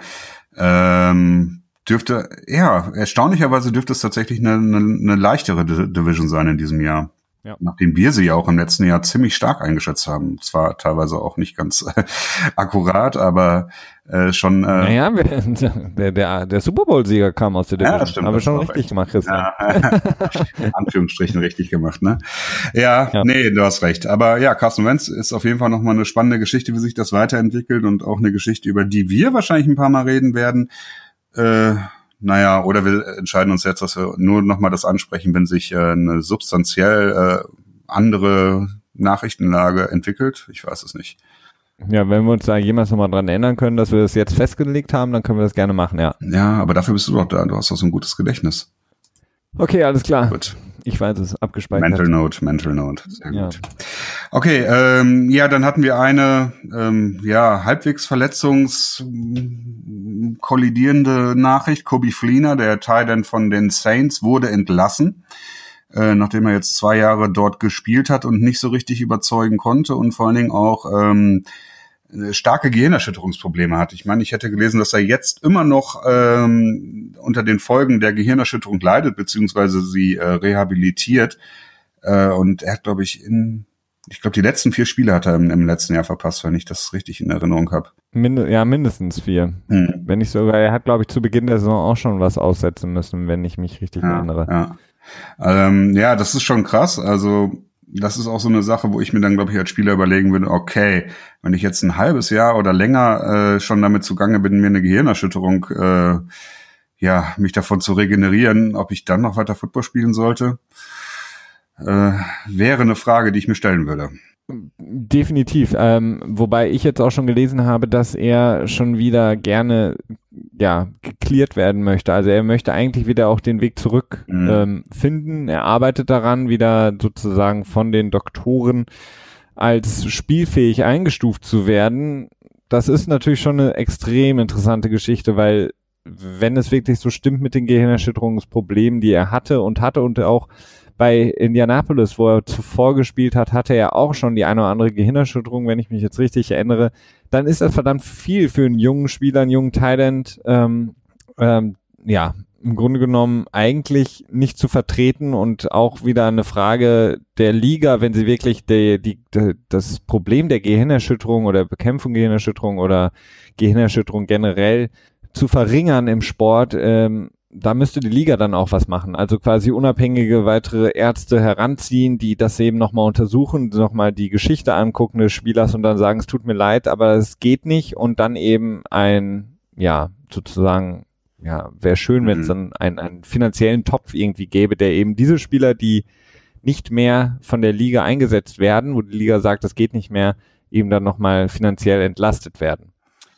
Ähm, dürfte, ja, erstaunlicherweise dürfte es tatsächlich eine, eine, eine leichtere Division sein in diesem Jahr. Ja. Nachdem wir sie ja auch im letzten Jahr ziemlich stark eingeschätzt haben. Zwar teilweise auch nicht ganz äh, akkurat, aber äh, schon. Äh, naja, der, der, der Super Bowl-Sieger kam aus der Division. Ja, stimmt. Haben wir schon richtig recht. gemacht, Christian. Ja, in Anführungsstrichen richtig gemacht, ne? Ja, ja, nee, du hast recht. Aber ja, Carsten Wentz ist auf jeden Fall nochmal eine spannende Geschichte, wie sich das weiterentwickelt und auch eine Geschichte, über die wir wahrscheinlich ein paar Mal reden werden. Äh, naja, oder wir entscheiden uns jetzt, dass wir nur nochmal das ansprechen, wenn sich äh, eine substanziell äh, andere Nachrichtenlage entwickelt. Ich weiß es nicht. Ja, wenn wir uns da jemals nochmal dran erinnern können, dass wir das jetzt festgelegt haben, dann können wir das gerne machen, ja. Ja, aber dafür bist du doch da. Du hast doch so ein gutes Gedächtnis. Okay, alles klar. Gut. Ich weiß es, abgespeichert. Mental Note, Mental Note. Sehr ja. gut. Okay, ähm, ja, dann hatten wir eine ähm, ja, halbwegs verletzungskollidierende Nachricht. Kobe Fleener, der Teil von den Saints, wurde entlassen, äh, nachdem er jetzt zwei Jahre dort gespielt hat und nicht so richtig überzeugen konnte und vor allen Dingen auch ähm, äh, starke Gehirnerschütterungsprobleme hat. Ich meine, ich hätte gelesen, dass er jetzt immer noch ähm, unter den Folgen der Gehirnerschütterung leidet, beziehungsweise sie äh, rehabilitiert. Äh, und er hat, glaube ich, in, ich glaube, die letzten vier Spiele hat er im, im, letzten Jahr verpasst, wenn ich das richtig in Erinnerung habe. Mind ja, mindestens vier. Hm. Wenn ich sogar, er hat, glaube ich, zu Beginn der Saison auch schon was aussetzen müssen, wenn ich mich richtig ja, erinnere. Ja. Ähm, ja, das ist schon krass. Also das ist auch so eine Sache, wo ich mir dann, glaube ich, als Spieler überlegen würde, okay, wenn ich jetzt ein halbes Jahr oder länger äh, schon damit zugange bin, mir eine Gehirnerschütterung, äh, ja, mich davon zu regenerieren, ob ich dann noch weiter Football spielen sollte, äh, wäre eine Frage, die ich mir stellen würde. Definitiv. Ähm, wobei ich jetzt auch schon gelesen habe, dass er schon wieder gerne ja geklärt werden möchte. Also er möchte eigentlich wieder auch den Weg zurück mhm. ähm, finden. Er arbeitet daran, wieder sozusagen von den Doktoren als spielfähig eingestuft zu werden. Das ist natürlich schon eine extrem interessante Geschichte, weil wenn es wirklich so stimmt mit den Gehirnerschütterungsproblemen, die er hatte und hatte und auch bei Indianapolis, wo er zuvor gespielt hat, hatte er auch schon die eine oder andere Gehirnerschütterung, wenn ich mich jetzt richtig erinnere. Dann ist das verdammt viel für einen jungen Spieler, einen jungen Thailand, ähm, ähm, ja, im Grunde genommen eigentlich nicht zu vertreten und auch wieder eine Frage der Liga, wenn sie wirklich die, die, die, das Problem der Gehirnerschütterung oder Bekämpfung Gehirnerschütterung oder Gehirnerschütterung generell zu verringern im Sport, ähm, da müsste die Liga dann auch was machen. Also quasi unabhängige weitere Ärzte heranziehen, die das eben nochmal untersuchen, nochmal die Geschichte angucken des Spielers und dann sagen, es tut mir leid, aber es geht nicht und dann eben ein, ja, sozusagen, ja, wäre schön, wenn es mhm. dann einen, einen finanziellen Topf irgendwie gäbe, der eben diese Spieler, die nicht mehr von der Liga eingesetzt werden, wo die Liga sagt, das geht nicht mehr, eben dann nochmal finanziell entlastet werden.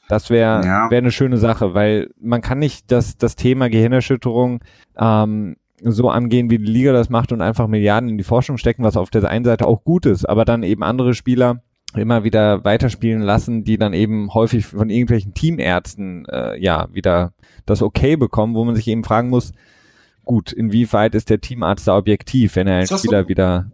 Das wäre ja. wär eine schöne Sache, weil man kann nicht das, das Thema Gehirnerschütterung ähm, so angehen, wie die Liga das macht und einfach Milliarden in die Forschung stecken, was auf der einen Seite auch gut ist, aber dann eben andere Spieler immer wieder weiterspielen lassen, die dann eben häufig von irgendwelchen Teamärzten äh, ja wieder das Okay bekommen, wo man sich eben fragen muss, gut, inwieweit ist der Teamarzt da objektiv, wenn er einen Spieler so? wieder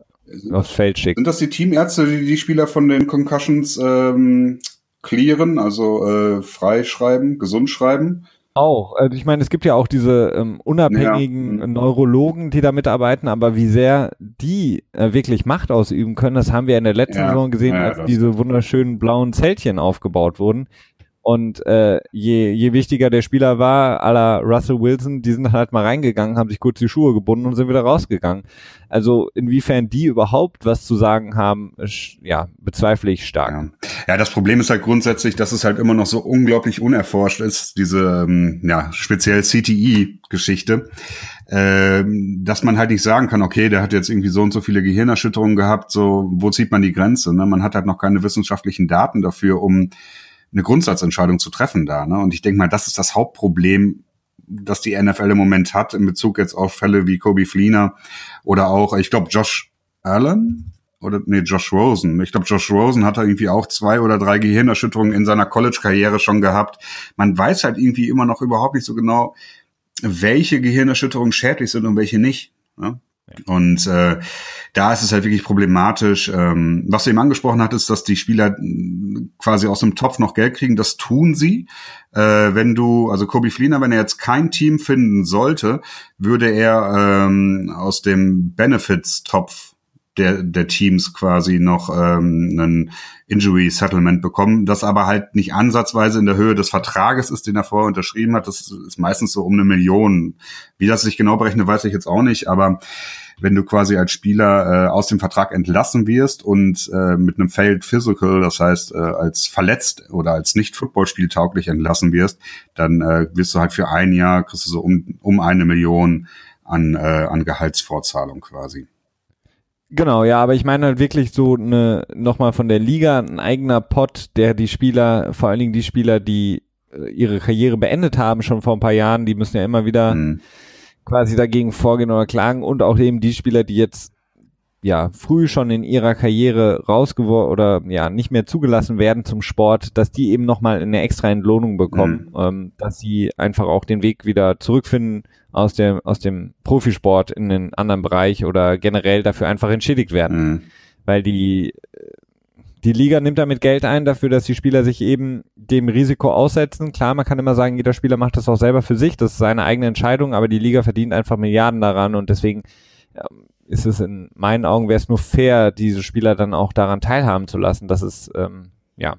aufs Feld schickt? Sind das die Teamärzte, die die Spieler von den Concussions ähm, clearen, also äh, freischreiben, gesund schreiben? Auch. Also ich meine, es gibt ja auch diese ähm, unabhängigen ja. Neurologen, die da mitarbeiten, aber wie sehr die äh, wirklich Macht ausüben können, das haben wir in der letzten ja. Saison gesehen, ja, als diese wunderschönen blauen Zeltchen aufgebaut wurden. Und äh, je, je wichtiger der Spieler war, à la Russell Wilson, die sind halt mal reingegangen, haben sich kurz die Schuhe gebunden und sind wieder rausgegangen. Also inwiefern die überhaupt was zu sagen haben, ja, bezweifle ich stark. Ja. ja, das Problem ist halt grundsätzlich, dass es halt immer noch so unglaublich unerforscht ist, diese ähm, ja, speziell CTI-Geschichte. Ähm, dass man halt nicht sagen kann, okay, der hat jetzt irgendwie so und so viele Gehirnerschütterungen gehabt, so, wo zieht man die Grenze? Ne? Man hat halt noch keine wissenschaftlichen Daten dafür, um eine Grundsatzentscheidung zu treffen da. Ne? Und ich denke mal, das ist das Hauptproblem, das die NFL im Moment hat in Bezug jetzt auf Fälle wie Kobe Fleener oder auch, ich glaube, Josh Allen oder nee, Josh Rosen. Ich glaube, Josh Rosen hat da irgendwie auch zwei oder drei Gehirnerschütterungen in seiner College-Karriere schon gehabt. Man weiß halt irgendwie immer noch überhaupt nicht so genau, welche Gehirnerschütterungen schädlich sind und welche nicht. Ne? Und äh, da ist es halt wirklich problematisch. Ähm, was du eben angesprochen hat, ist, dass die Spieler äh, quasi aus dem Topf noch Geld kriegen. Das tun sie. Äh, wenn du, also Kobe Fleener, wenn er jetzt kein Team finden sollte, würde er ähm, aus dem Benefits-Topf der, der Teams quasi noch ähm, einen Injury Settlement bekommen, das aber halt nicht ansatzweise in der Höhe des Vertrages ist, den er vorher unterschrieben hat. Das ist meistens so um eine Million. Wie das sich genau berechnet, weiß ich jetzt auch nicht, aber wenn du quasi als Spieler äh, aus dem Vertrag entlassen wirst und äh, mit einem Failed Physical, das heißt äh, als verletzt oder als nicht Footballspiel tauglich entlassen wirst, dann äh, wirst du halt für ein Jahr kriegst du so um, um eine Million an, äh, an Gehaltsvorzahlung quasi. Genau, ja, aber ich meine halt wirklich so eine, nochmal von der Liga, ein eigener Pot, der die Spieler, vor allen Dingen die Spieler, die äh, ihre Karriere beendet haben, schon vor ein paar Jahren, die müssen ja immer wieder mhm. quasi dagegen vorgehen oder klagen und auch eben die Spieler, die jetzt ja früh schon in ihrer Karriere rausgeworfen oder ja nicht mehr zugelassen werden zum Sport, dass die eben nochmal eine extra Entlohnung bekommen, mhm. ähm, dass sie einfach auch den Weg wieder zurückfinden aus dem aus dem Profisport in einen anderen Bereich oder generell dafür einfach entschädigt werden, mhm. weil die die Liga nimmt damit Geld ein dafür, dass die Spieler sich eben dem Risiko aussetzen. Klar, man kann immer sagen, jeder Spieler macht das auch selber für sich, das ist seine eigene Entscheidung, aber die Liga verdient einfach Milliarden daran und deswegen ähm, ist es in meinen Augen wäre es nur fair, diese Spieler dann auch daran teilhaben zu lassen. Das ist ähm, ja.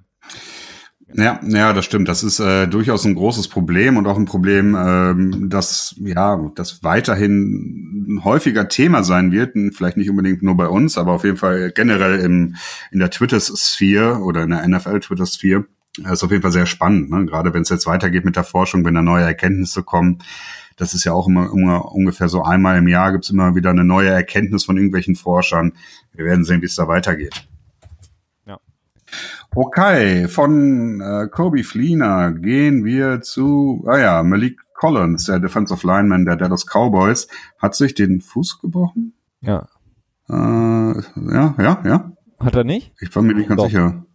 Ja, ja, das stimmt. Das ist äh, durchaus ein großes Problem und auch ein Problem, ähm, das ja, das weiterhin ein häufiger Thema sein wird. Vielleicht nicht unbedingt nur bei uns, aber auf jeden Fall generell im in der Twitter-Sphere oder in der NFL-Twitter-Sphere. ist auf jeden Fall sehr spannend, ne? gerade wenn es jetzt weitergeht mit der Forschung, wenn da neue Erkenntnisse kommen. Das ist ja auch immer, immer ungefähr so einmal im Jahr gibt's immer wieder eine neue Erkenntnis von irgendwelchen Forschern. Wir werden sehen, wie es da weitergeht. Okay, von äh, Kobe Fleener gehen wir zu, ah ja, Malik Collins, der Defensive Lineman der Dallas Cowboys, hat sich den Fuß gebrochen. Ja. Äh, ja, ja, ja. Hat er nicht? Ich war mir nicht ganz doch. sicher.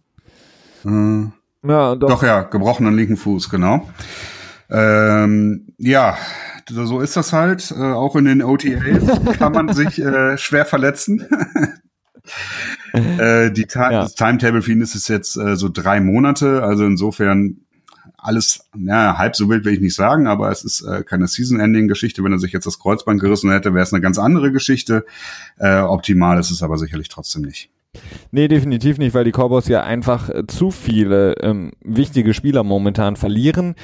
Äh, ja, doch. doch ja, gebrochenen linken Fuß, genau. Ähm, ja, so ist das halt. Äh, auch in den OTAs kann man sich äh, schwer verletzen. äh, die Ta ja. Das Timetable für ihn ist es jetzt äh, so drei Monate. Also insofern alles, ja, halb so wild will ich nicht sagen, aber es ist äh, keine Season-Ending-Geschichte. Wenn er sich jetzt das Kreuzband gerissen hätte, wäre es eine ganz andere Geschichte. Äh, optimal ist es aber sicherlich trotzdem nicht. Nee, definitiv nicht, weil die Cowboys ja einfach äh, zu viele ähm, wichtige Spieler momentan verlieren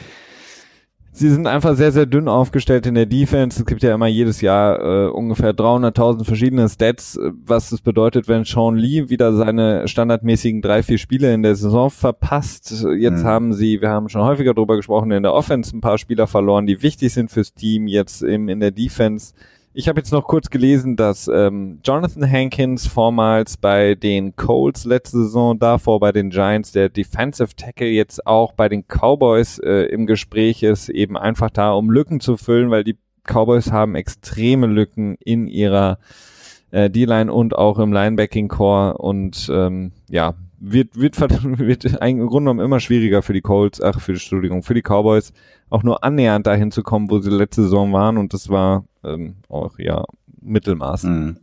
sie sind einfach sehr, sehr dünn aufgestellt in der Defense. Es gibt ja immer jedes Jahr äh, ungefähr 300.000 verschiedene Stats, äh, was es bedeutet, wenn Sean Lee wieder seine standardmäßigen drei, vier Spiele in der Saison verpasst. Jetzt mhm. haben sie, wir haben schon häufiger darüber gesprochen, in der Offense ein paar Spieler verloren, die wichtig sind fürs Team. Jetzt im, in der Defense Ich habe jetzt noch kurz gelesen, dass ähm, Jonathan Hankins vormals bei den Colts letzte Saison, davor bei den Giants, der Defensive Tackle jetzt auch bei den Cowboys äh, im Gespräch ist, eben einfach da, um Lücken zu füllen, weil die Cowboys haben extreme Lücken in ihrer äh, D-Line und auch im Linebacking-Core und ähm, ja, wird, wird, wird im Grunde genommen immer schwieriger für die Colts, ach, für die Entschuldigung, für die Cowboys, auch nur annähernd dahin zu kommen, wo sie letzte Saison waren und das war ähm, auch ja Mittelmaß. Mhm.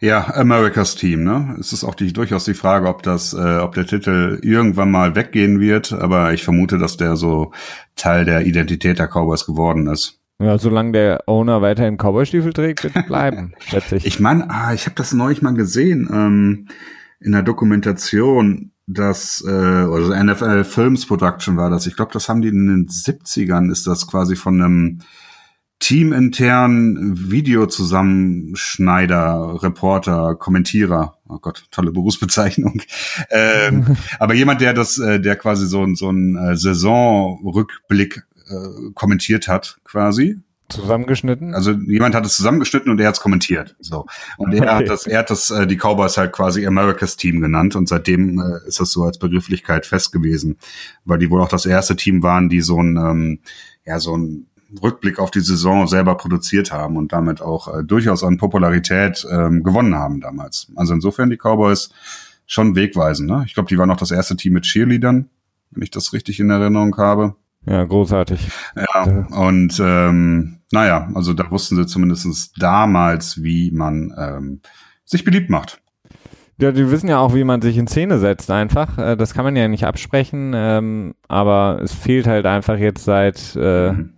Ja, Americas Team, ne? Es ist auch die, durchaus die Frage, ob das, äh, ob der Titel irgendwann mal weggehen wird, aber ich vermute, dass der so Teil der Identität der Cowboys geworden ist. Ja, solange der Owner weiterhin Cowboy-Stiefel trägt, wird bleiben, letztlich. Ich meine, ah, ich habe das neulich mal gesehen ähm, in der Dokumentation, dass, äh, also NFL Films Production war das. Ich glaube, das haben die in den 70ern, ist das quasi von einem teamintern Videozusammenschneider, Reporter, Kommentierer. Oh Gott, tolle Berufsbezeichnung. ähm, aber jemand, der das, äh, der quasi so, so ein äh, Saisonrückblick äh, kommentiert hat, quasi. Zusammengeschnitten? Also jemand hat es zusammengeschnitten und er hat es kommentiert. So. Und er okay. hat das, er hat das, äh, die Cowboys halt quasi America's Team genannt und seitdem äh, ist das so als Begrifflichkeit fest gewesen. Weil die wohl auch das erste Team waren, die so ein, ähm, ja, so ein Rückblick auf die Saison selber produziert haben und damit auch äh, durchaus an Popularität ähm, gewonnen haben damals. Also insofern die Cowboys schon wegweisend. Ne? Ich glaube, die waren auch das erste Team mit Cheerleadern, wenn ich das richtig in Erinnerung habe. Ja, großartig. Ja, und ähm, naja, also da wussten sie zumindest damals, wie man ähm, sich beliebt macht. Ja, die wissen ja auch, wie man sich in Szene setzt einfach. Äh, das kann man ja nicht absprechen, ähm, aber es fehlt halt einfach jetzt seit äh, mhm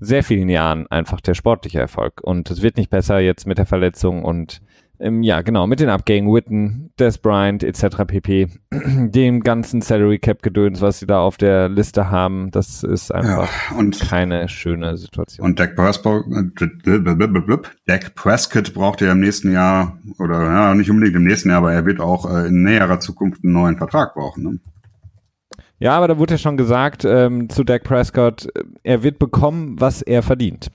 sehr vielen Jahren einfach der sportliche Erfolg. Und es wird nicht besser jetzt mit der Verletzung und ähm, ja, genau, mit den Abgängen, Witten, Des Bryant etc. pp. Dem ganzen Salary Cap Gedöns, was sie da auf der Liste haben, das ist einfach ja, und, keine schöne Situation. Und Dak Prescott, Dak Prescott braucht ja im nächsten Jahr, oder ja, nicht unbedingt im nächsten Jahr, aber er wird auch äh, in näherer Zukunft einen neuen Vertrag brauchen. Ne? Ja, aber da wurde ja schon gesagt ähm, zu Dak Prescott, äh, er wird bekommen, was er verdient.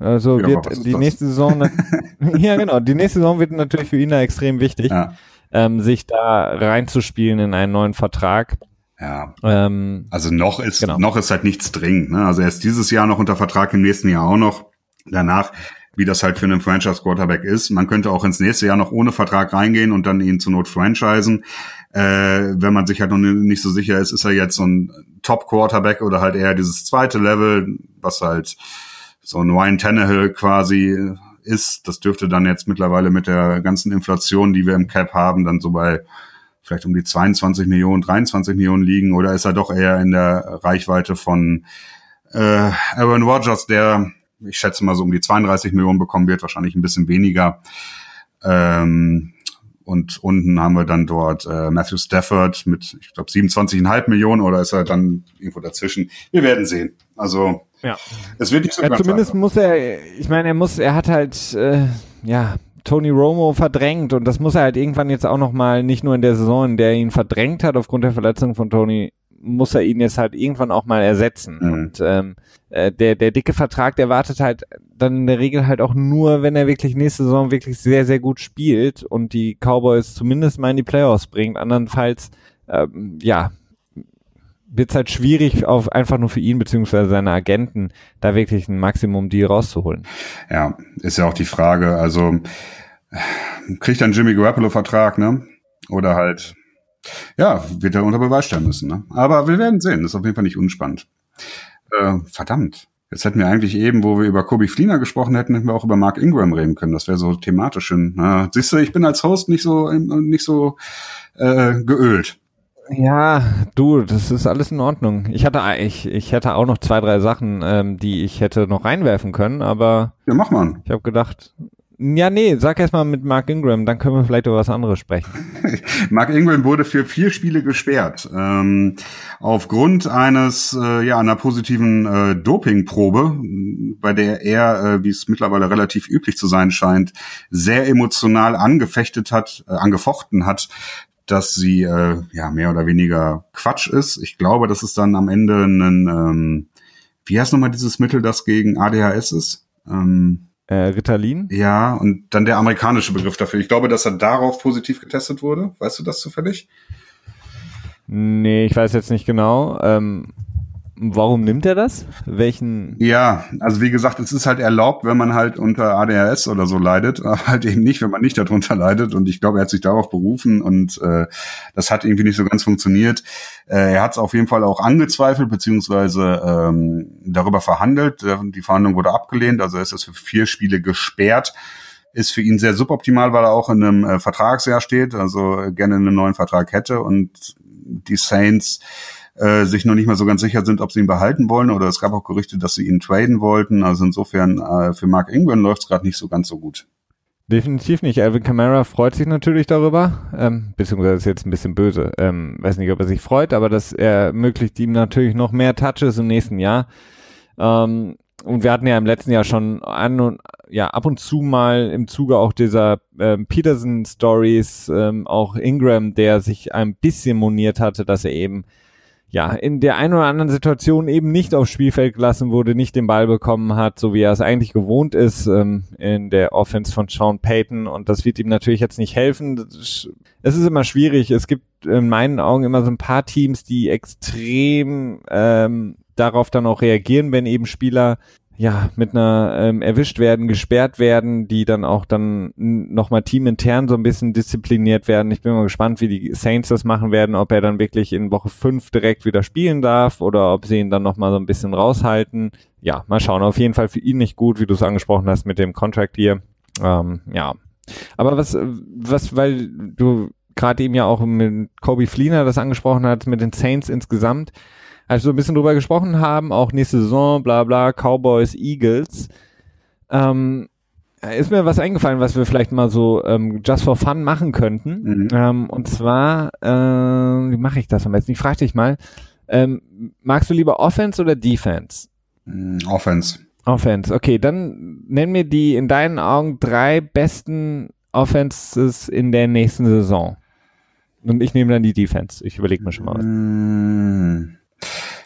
Also ja, wird die nächste Saison, ja genau, die nächste Saison wird natürlich für ihn da extrem wichtig, ja. ähm, sich da reinzuspielen in einen neuen Vertrag. Ja. Ähm, also noch ist genau. noch ist halt nichts dringend. Ne? Also er ist dieses Jahr noch unter Vertrag, im nächsten Jahr auch noch. Danach, wie das halt für einen Franchise Quarterback ist, man könnte auch ins nächste Jahr noch ohne Vertrag reingehen und dann ihn zur Not franchisen. Äh, wenn man sich halt noch nicht so sicher ist, ist er jetzt so ein Top-Quarterback oder halt eher dieses zweite Level, was halt so ein Ryan Tannehill quasi ist. Das dürfte dann jetzt mittlerweile mit der ganzen Inflation, die wir im Cap haben, dann so bei vielleicht um die 22 Millionen, 23 Millionen liegen oder ist er doch eher in der Reichweite von äh, Aaron Rodgers, der ich schätze mal so um die 32 Millionen bekommen wird, wahrscheinlich ein bisschen weniger. Ähm, und unten haben wir dann dort äh, Matthew Stafford mit, ich glaube, 27,5 Millionen oder ist er dann irgendwo dazwischen? Wir werden sehen. Also ja. es wird nicht so ja, Zumindest einfach. muss er, ich meine, er muss, er hat halt, äh, ja, Tony Romo verdrängt und das muss er halt irgendwann jetzt auch nochmal, nicht nur in der Saison, in der er ihn verdrängt hat aufgrund der Verletzung von Tony muss er ihn jetzt halt irgendwann auch mal ersetzen. Mhm. Und ähm, äh, der, der dicke Vertrag, der wartet halt dann in der Regel halt auch nur, wenn er wirklich nächste Saison wirklich sehr, sehr gut spielt und die Cowboys zumindest mal in die Playoffs bringt. Andernfalls, ähm, ja, wird es halt schwierig, auf einfach nur für ihn beziehungsweise seine Agenten da wirklich ein Maximum Deal rauszuholen. Ja, ist ja auch die Frage, also kriegt dann Jimmy Garoppolo Vertrag, ne? Oder halt ja, wird er unter Beweis stellen müssen. Ne? Aber wir werden sehen. Das ist auf jeden Fall nicht unspannend. Äh, verdammt. Jetzt hätten wir eigentlich eben, wo wir über Kobe Fliener gesprochen hätten, hätten wir auch über Mark Ingram reden können. Das wäre so thematisch. Hin. Äh, siehst du, ich bin als Host nicht so nicht so äh, geölt. Ja, du, das ist alles in Ordnung. Ich hatte, ich, ich hätte auch noch zwei, drei Sachen, ähm, die ich hätte noch reinwerfen können, aber. Ja, mach mal. Ich habe gedacht, ja, nee, sag erst mal mit Mark Ingram, dann können wir vielleicht über was anderes sprechen. Mark Ingram wurde für vier Spiele gesperrt. Ähm, aufgrund eines, äh, ja, einer positiven äh, Dopingprobe, bei der er, äh, wie es mittlerweile relativ üblich zu sein scheint, sehr emotional angefechtet hat, äh, angefochten hat, dass sie äh, ja mehr oder weniger Quatsch ist. Ich glaube, dass es dann am Ende ein, ähm, wie heißt nochmal dieses Mittel, das gegen ADHS ist? Ähm, Äh, Ritalin? Ja, und dann der amerikanische Begriff dafür. Ich glaube, dass er darauf positiv getestet wurde. Weißt du das zufällig? Nee, ich weiß jetzt nicht genau. Ähm, Warum nimmt er das? Welchen? Ja, also wie gesagt, es ist halt erlaubt, wenn man halt unter ADHS oder so leidet, aber halt eben nicht, wenn man nicht darunter leidet. Und ich glaube, er hat sich darauf berufen und äh, das hat irgendwie nicht so ganz funktioniert. Äh, er hat es auf jeden Fall auch angezweifelt beziehungsweise ähm, darüber verhandelt. Die Verhandlung wurde abgelehnt, also er ist für vier Spiele gesperrt ist für ihn sehr suboptimal, weil er auch in einem äh, Vertragsjahr steht, also gerne einen neuen Vertrag hätte und die Saints äh, sich noch nicht mal so ganz sicher sind, ob sie ihn behalten wollen oder es gab auch Gerüchte, dass sie ihn traden wollten. Also insofern äh, für Mark Ingram läuft es gerade nicht so ganz so gut. Definitiv nicht. Alvin Kamara freut sich natürlich darüber, ähm, beziehungsweise ist jetzt ein bisschen böse. Ähm, weiß nicht, ob er sich freut, aber das ermöglicht ihm natürlich noch mehr Touches im nächsten Jahr. Ähm, und wir hatten ja im letzten Jahr schon an und, ja, ab und zu mal im Zuge auch dieser ähm, Peterson Stories ähm, auch Ingram, der sich ein bisschen moniert hatte, dass er eben ja, in der einen oder anderen Situation eben nicht aufs Spielfeld gelassen wurde, nicht den Ball bekommen hat, so wie er es eigentlich gewohnt ist ähm, in der Offense von Sean Payton. Und das wird ihm natürlich jetzt nicht helfen. Es ist immer schwierig. Es gibt in meinen Augen immer so ein paar Teams, die extrem ähm, darauf dann auch reagieren, wenn eben Spieler ja, mit einer ähm, erwischt werden, gesperrt werden, die dann auch dann nochmal teamintern so ein bisschen diszipliniert werden. Ich bin mal gespannt, wie die Saints das machen werden, ob er dann wirklich in Woche 5 direkt wieder spielen darf oder ob sie ihn dann nochmal so ein bisschen raushalten. Ja, mal schauen. Auf jeden Fall für ihn nicht gut, wie du es angesprochen hast mit dem Contract hier. Ähm, ja. Aber was, was, weil du gerade eben ja auch mit Kobe Fleener das angesprochen hast, mit den Saints insgesamt, als wir so ein bisschen drüber gesprochen haben, auch nächste Saison, bla bla, Cowboys, Eagles, ähm, ist mir was eingefallen, was wir vielleicht mal so ähm, just for fun machen könnten. Mhm. Ähm, und zwar, äh, wie mache ich das am besten? Ich frage dich mal, ähm, magst du lieber Offense oder Defense? Mhm, Offense. Offense, okay, dann nenn mir die in deinen Augen drei besten Offenses in der nächsten Saison. Und ich nehme dann die Defense. Ich überlege mir schon mal was. Mhm.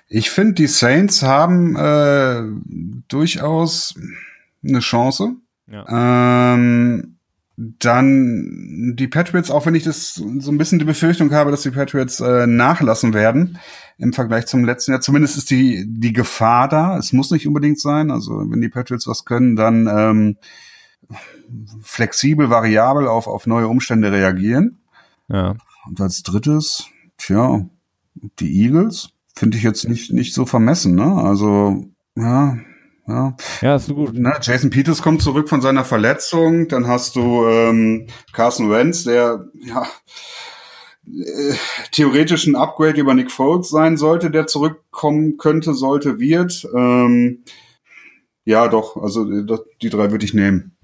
Ich finde, die Saints haben äh, durchaus eine Chance. Ja. Ähm, dann die Patriots, auch wenn ich das so ein bisschen die Befürchtung habe, dass die Patriots äh, nachlassen werden im Vergleich zum letzten Jahr. Zumindest ist die die Gefahr da. Es muss nicht unbedingt sein. Also wenn die Patriots was können, dann ähm, flexibel, variabel auf auf neue Umstände reagieren. Ja. Und als drittes, tja, die Eagles finde ich jetzt nicht, nicht so vermessen, ne? Also, ja, ja. Ja, ist so gut. Ne? Jason Peters kommt zurück von seiner Verletzung, dann hast du ähm, Carson Wentz, der ja äh, theoretisch ein Upgrade über Nick Foles sein sollte, der zurückkommen könnte, sollte, wird. Ähm, ja, doch, also die drei würde ich nehmen.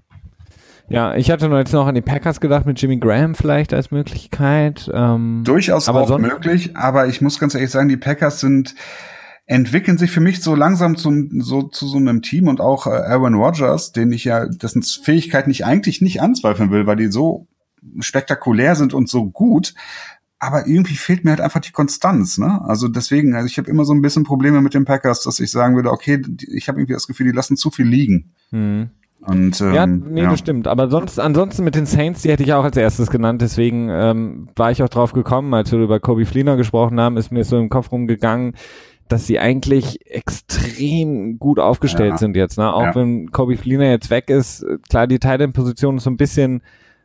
Ja, ich hatte nur jetzt noch an die Packers gedacht mit Jimmy Graham vielleicht als Möglichkeit. Ähm, Durchaus aber auch möglich, aber ich muss ganz ehrlich sagen, die Packers sind entwickeln sich für mich so langsam zum, so, zu so einem Team und auch äh, Aaron Rodgers, den ich ja, dessen Fähigkeiten ich eigentlich nicht anzweifeln will, weil die so spektakulär sind und so gut. Aber irgendwie fehlt mir halt einfach die Konstanz, ne? Also deswegen, also ich habe immer so ein bisschen Probleme mit den Packers, dass ich sagen würde, okay, ich habe irgendwie das Gefühl, die lassen zu viel liegen. Hm. Und, ähm, ja, nee, ja. bestimmt. Aber sonst, ansonsten mit den Saints, die hätte ich auch als erstes genannt. Deswegen ähm, war ich auch drauf gekommen, als wir über Kobe Fleener gesprochen haben, ist mir so im Kopf rumgegangen, dass sie eigentlich extrem gut aufgestellt ja. sind jetzt. Ne? Auch ja. wenn Kobe Fleener jetzt weg ist, klar, die Titan-Position ist so ein bisschen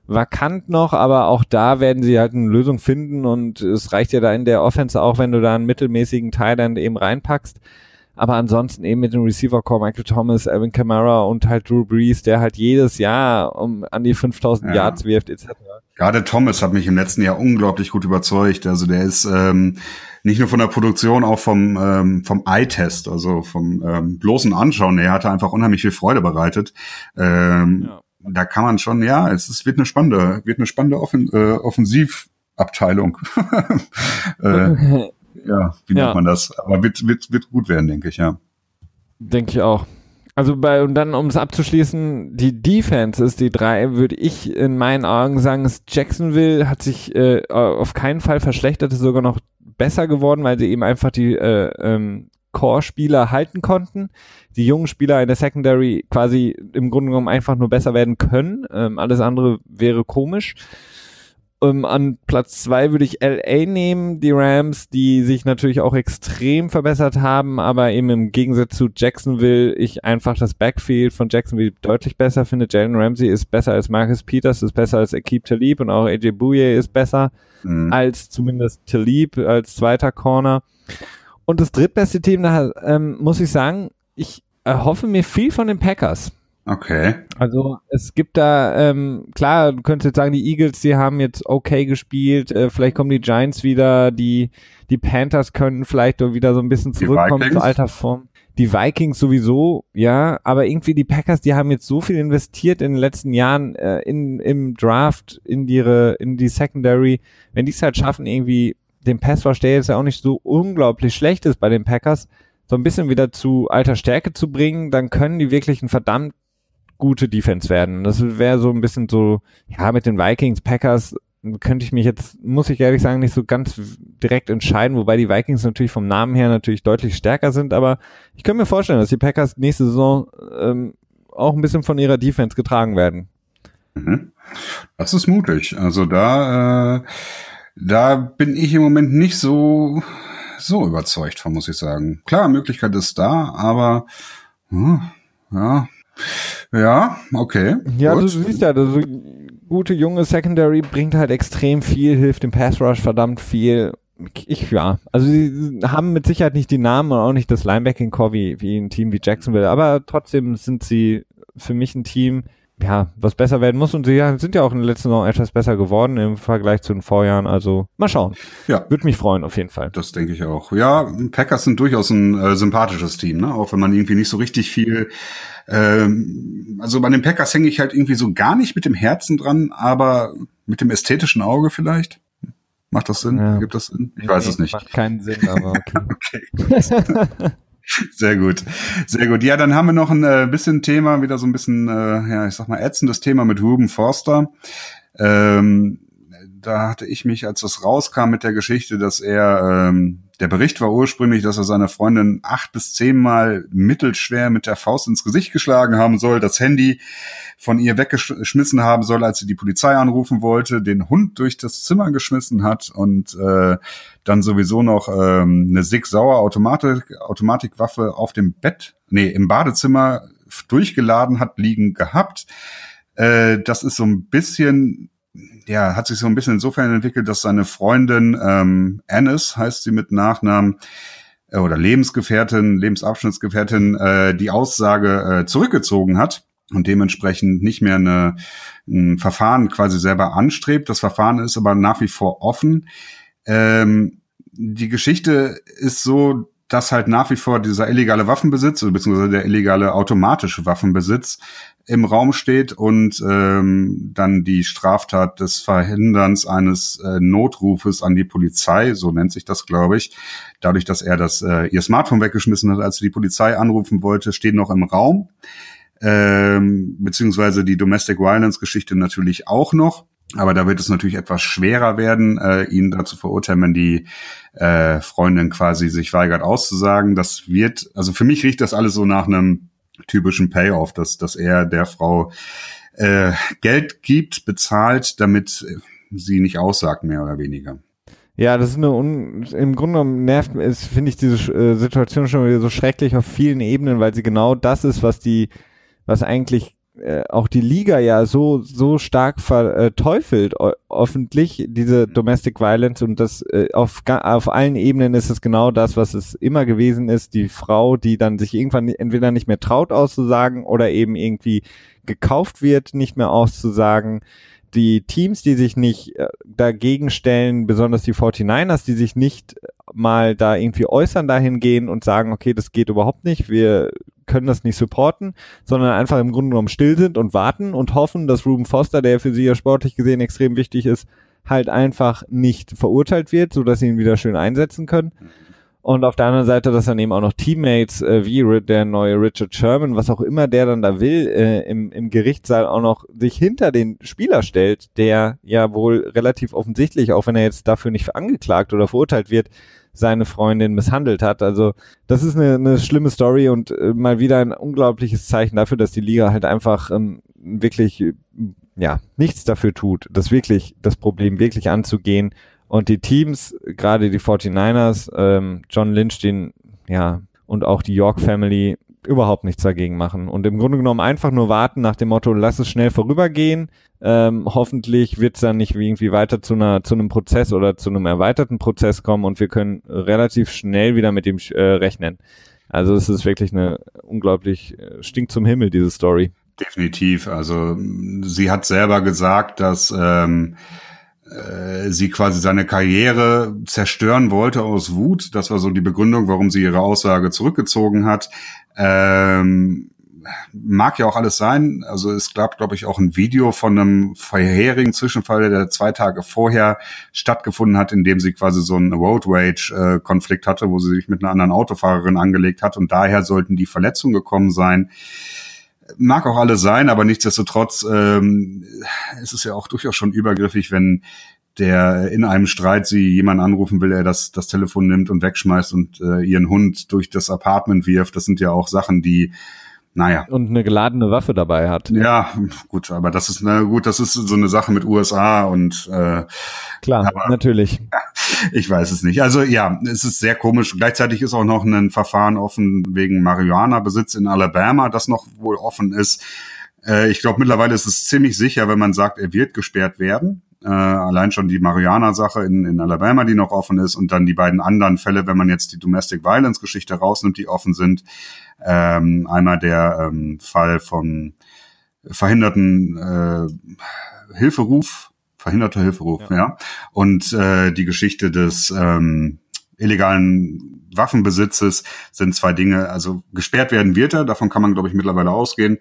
vakant noch, aber auch da werden sie halt eine Lösung finden und es reicht ja da in der Offense auch, wenn du da einen mittelmäßigen Titan eben reinpackst. Aber ansonsten eben mit dem Receiver Core Michael Thomas, Evan Kamara und halt Drew Brees, der halt jedes Jahr um an die 5000 ja. Yards wirft etc. Gerade Thomas hat mich im letzten Jahr unglaublich gut überzeugt. Also der ist ähm, nicht nur von der Produktion, auch vom ähm, vom Eye-Test, also vom ähm, bloßen Anschauen. Er hatte einfach unheimlich viel Freude bereitet. Ähm, ja. Da kann man schon, ja, es ist, wird eine spannende, wird eine spannende Offen, äh, Offensivabteilung. äh, ja, wie ja. nennt man das? Aber wird, wird, wird gut werden, denke ich, ja. Denke ich auch. Also bei, und dann, um es abzuschließen, die Defense ist die drei, würde ich in meinen Augen sagen, Jacksonville hat sich äh, auf keinen Fall verschlechtert, ist sogar noch besser geworden, weil sie eben einfach die äh, ähm, Core-Spieler halten konnten. Die jungen Spieler in der Secondary quasi im Grunde genommen einfach nur besser werden können. Ähm, alles andere wäre komisch. Ähm, an Platz zwei würde ich LA nehmen, die Rams, die sich natürlich auch extrem verbessert haben, aber eben im Gegensatz zu Jacksonville ich einfach das Backfield von Jacksonville deutlich besser finde. Jalen Ramsey ist besser als Marcus Peters, ist besser als Akib Talib und auch AJ Bouye ist besser mhm. als zumindest Talib als zweiter Corner. Und das drittbeste Team, da ähm, muss ich sagen, ich erhoffe mir viel von den Packers. Okay. Also es gibt da, ähm, klar, du könntest jetzt sagen, die Eagles, die haben jetzt okay gespielt, äh, vielleicht kommen die Giants wieder, die, die Panthers können vielleicht wieder so ein bisschen zurückkommen zu alter Form. Die Vikings sowieso, ja, aber irgendwie die Packers, die haben jetzt so viel investiert in den letzten Jahren äh, in, im Draft, in ihre, in die Secondary. Wenn die es halt schaffen, irgendwie den Pass der jetzt ja auch nicht so unglaublich schlecht ist bei den Packers, so ein bisschen wieder zu alter Stärke zu bringen, dann können die wirklich ein verdammt gute Defense werden. Das wäre so ein bisschen so, ja, mit den Vikings, Packers könnte ich mich jetzt, muss ich ehrlich sagen, nicht so ganz direkt entscheiden, wobei die Vikings natürlich vom Namen her natürlich deutlich stärker sind, aber ich könnte mir vorstellen, dass die Packers nächste Saison ähm, auch ein bisschen von ihrer Defense getragen werden. Mhm. Das ist mutig. Also da, äh, da bin ich im Moment nicht so, so überzeugt von, muss ich sagen. Klar, Möglichkeit ist da, aber hm, ja, ja, okay. Ja, gut. du siehst ja, das gute junge Secondary bringt halt extrem viel, hilft dem Pass Rush verdammt viel. Ich, ja, also sie haben mit Sicherheit nicht die Namen und auch nicht das Linebacking Core wie, wie ein Team wie Jacksonville, aber trotzdem sind sie für mich ein Team, ja, was besser werden muss. Und sie sind ja auch in der letzten Saison etwas besser geworden im Vergleich zu den Vorjahren. Also mal schauen. Ja. Würde mich freuen, auf jeden Fall. Das denke ich auch. Ja, Packers sind durchaus ein äh, sympathisches Team, ne? Auch wenn man irgendwie nicht so richtig viel ähm, also bei den Packers hänge ich halt irgendwie so gar nicht mit dem Herzen dran, aber mit dem ästhetischen Auge vielleicht. Macht das Sinn? Ja. Gibt das Sinn? Ich nee, weiß es nicht. Macht keinen Sinn, aber okay. okay. Sehr gut, sehr gut. Ja, dann haben wir noch ein äh, bisschen Thema, wieder so ein bisschen, äh, ja, ich sag mal, ätzendes Thema mit Ruben Forster. Ähm, da hatte ich mich, als das rauskam mit der Geschichte, dass er, ähm, der Bericht war ursprünglich, dass er seine Freundin acht bis zehnmal mittelschwer mit der Faust ins Gesicht geschlagen haben soll, das Handy von ihr weggeschmissen haben soll, als sie die Polizei anrufen wollte, den Hund durch das Zimmer geschmissen hat und äh, dann sowieso noch ähm, eine Sig Sauer Automatik, Automatikwaffe auf dem Bett, nee, im Badezimmer durchgeladen hat liegen gehabt. Äh, das ist so ein bisschen ja, hat sich so ein bisschen insofern entwickelt, dass seine Freundin ähm, Annis, heißt sie mit Nachnamen, äh, oder Lebensgefährtin, Lebensabschnittsgefährtin, äh, die Aussage äh, zurückgezogen hat und dementsprechend nicht mehr eine, ein Verfahren quasi selber anstrebt. Das Verfahren ist aber nach wie vor offen. Ähm, die Geschichte ist so, dass halt nach wie vor dieser illegale Waffenbesitz, beziehungsweise der illegale automatische Waffenbesitz im Raum steht und ähm, dann die Straftat des Verhinderns eines äh, Notrufes an die Polizei, so nennt sich das, glaube ich, dadurch, dass er das äh, ihr Smartphone weggeschmissen hat, als sie die Polizei anrufen wollte, steht noch im Raum. Ähm, beziehungsweise die Domestic Violence Geschichte natürlich auch noch. Aber da wird es natürlich etwas schwerer werden, äh, ihn dazu verurteilen, wenn die äh, Freundin quasi sich weigert auszusagen. Das wird, also für mich riecht das alles so nach einem typischen Payoff, dass, dass er der Frau äh, Geld gibt, bezahlt, damit sie nicht aussagt, mehr oder weniger. Ja, das ist eine un im Grunde genommen nervt ist, finde ich diese äh, Situation schon wieder so schrecklich auf vielen Ebenen, weil sie genau das ist, was die, was eigentlich äh, auch die Liga ja so so stark verteufelt öffentlich diese mhm. Domestic Violence und das äh, auf auf allen Ebenen ist es genau das, was es immer gewesen ist, die Frau, die dann sich irgendwann entweder nicht mehr traut auszusagen oder eben irgendwie gekauft wird, nicht mehr auszusagen. Die Teams, die sich nicht äh, dagegen stellen, besonders die 49ers, die sich nicht mal da irgendwie äußern dahingehen und sagen, okay, das geht überhaupt nicht, wir können das nicht supporten, sondern einfach im Grunde genommen still sind und warten und hoffen, dass Ruben Foster, der für sie ja sportlich gesehen extrem wichtig ist, halt einfach nicht verurteilt wird, so dass sie ihn wieder schön einsetzen können. Und auf der anderen Seite, dass dann eben auch noch Teammates äh, wie der neue Richard Sherman, was auch immer der dann da will, äh, im, im Gerichtssaal auch noch sich hinter den Spieler stellt, der ja wohl relativ offensichtlich, auch wenn er jetzt dafür nicht angeklagt oder verurteilt wird, seine Freundin misshandelt hat. Also das ist eine, eine schlimme Story und äh, mal wieder ein unglaubliches Zeichen dafür, dass die Liga halt einfach ähm, wirklich ja nichts dafür tut, das wirklich das Problem wirklich anzugehen und die Teams, gerade die 49ers, ähm, John Lynch, den ja und auch die York Family überhaupt nichts dagegen machen und im Grunde genommen einfach nur warten nach dem Motto, lass es schnell vorübergehen. Ähm, hoffentlich wird es dann nicht irgendwie weiter zu einer zu einem Prozess oder zu einem erweiterten Prozess kommen und wir können relativ schnell wieder mit dem äh, rechnen. Also es ist wirklich eine unglaublich äh, stinkt zum Himmel diese Story. Definitiv. Also sie hat selber gesagt, dass ähm, äh, sie quasi seine Karriere zerstören wollte aus Wut. Das war so die Begründung, warum sie ihre Aussage zurückgezogen hat. Ähm, mag ja auch alles sein. Also es gab, glaube ich, auch ein Video von einem vorherigen Zwischenfall, der zwei Tage vorher stattgefunden hat, in dem sie quasi so einen Road Rage-Konflikt hatte, wo sie sich mit einer anderen Autofahrerin angelegt hat und daher sollten die Verletzungen gekommen sein. Mag auch alles sein, aber nichtsdestotrotz ähm, es ist ja auch durchaus schon übergriffig, wenn der in einem Streit sie jemanden anrufen will, er das, das Telefon nimmt und wegschmeißt und äh, ihren Hund durch das Apartment wirft. Das sind ja auch Sachen, die naja. Und eine geladene Waffe dabei hat. Ja, gut, aber das ist, na gut, das ist so eine Sache mit USA und äh, Klar, aber, natürlich. Ich weiß es nicht. Also ja, es ist sehr komisch. Gleichzeitig ist auch noch ein Verfahren offen wegen Marihuana-Besitz in Alabama, das noch wohl offen ist. Äh, ich glaube, mittlerweile ist es ziemlich sicher, wenn man sagt, er wird gesperrt werden. Äh, allein schon die Mariana-Sache in, in Alabama, die noch offen ist, und dann die beiden anderen Fälle, wenn man jetzt die Domestic Violence-Geschichte rausnimmt, die offen sind. Ähm, einmal der ähm, Fall von verhinderten äh, Hilferuf, verhinderter Hilferuf, ja. ja. Und äh, die Geschichte des ähm, illegalen Waffenbesitzes sind zwei Dinge. Also gesperrt werden wird er, davon kann man, glaube ich, mittlerweile ausgehen.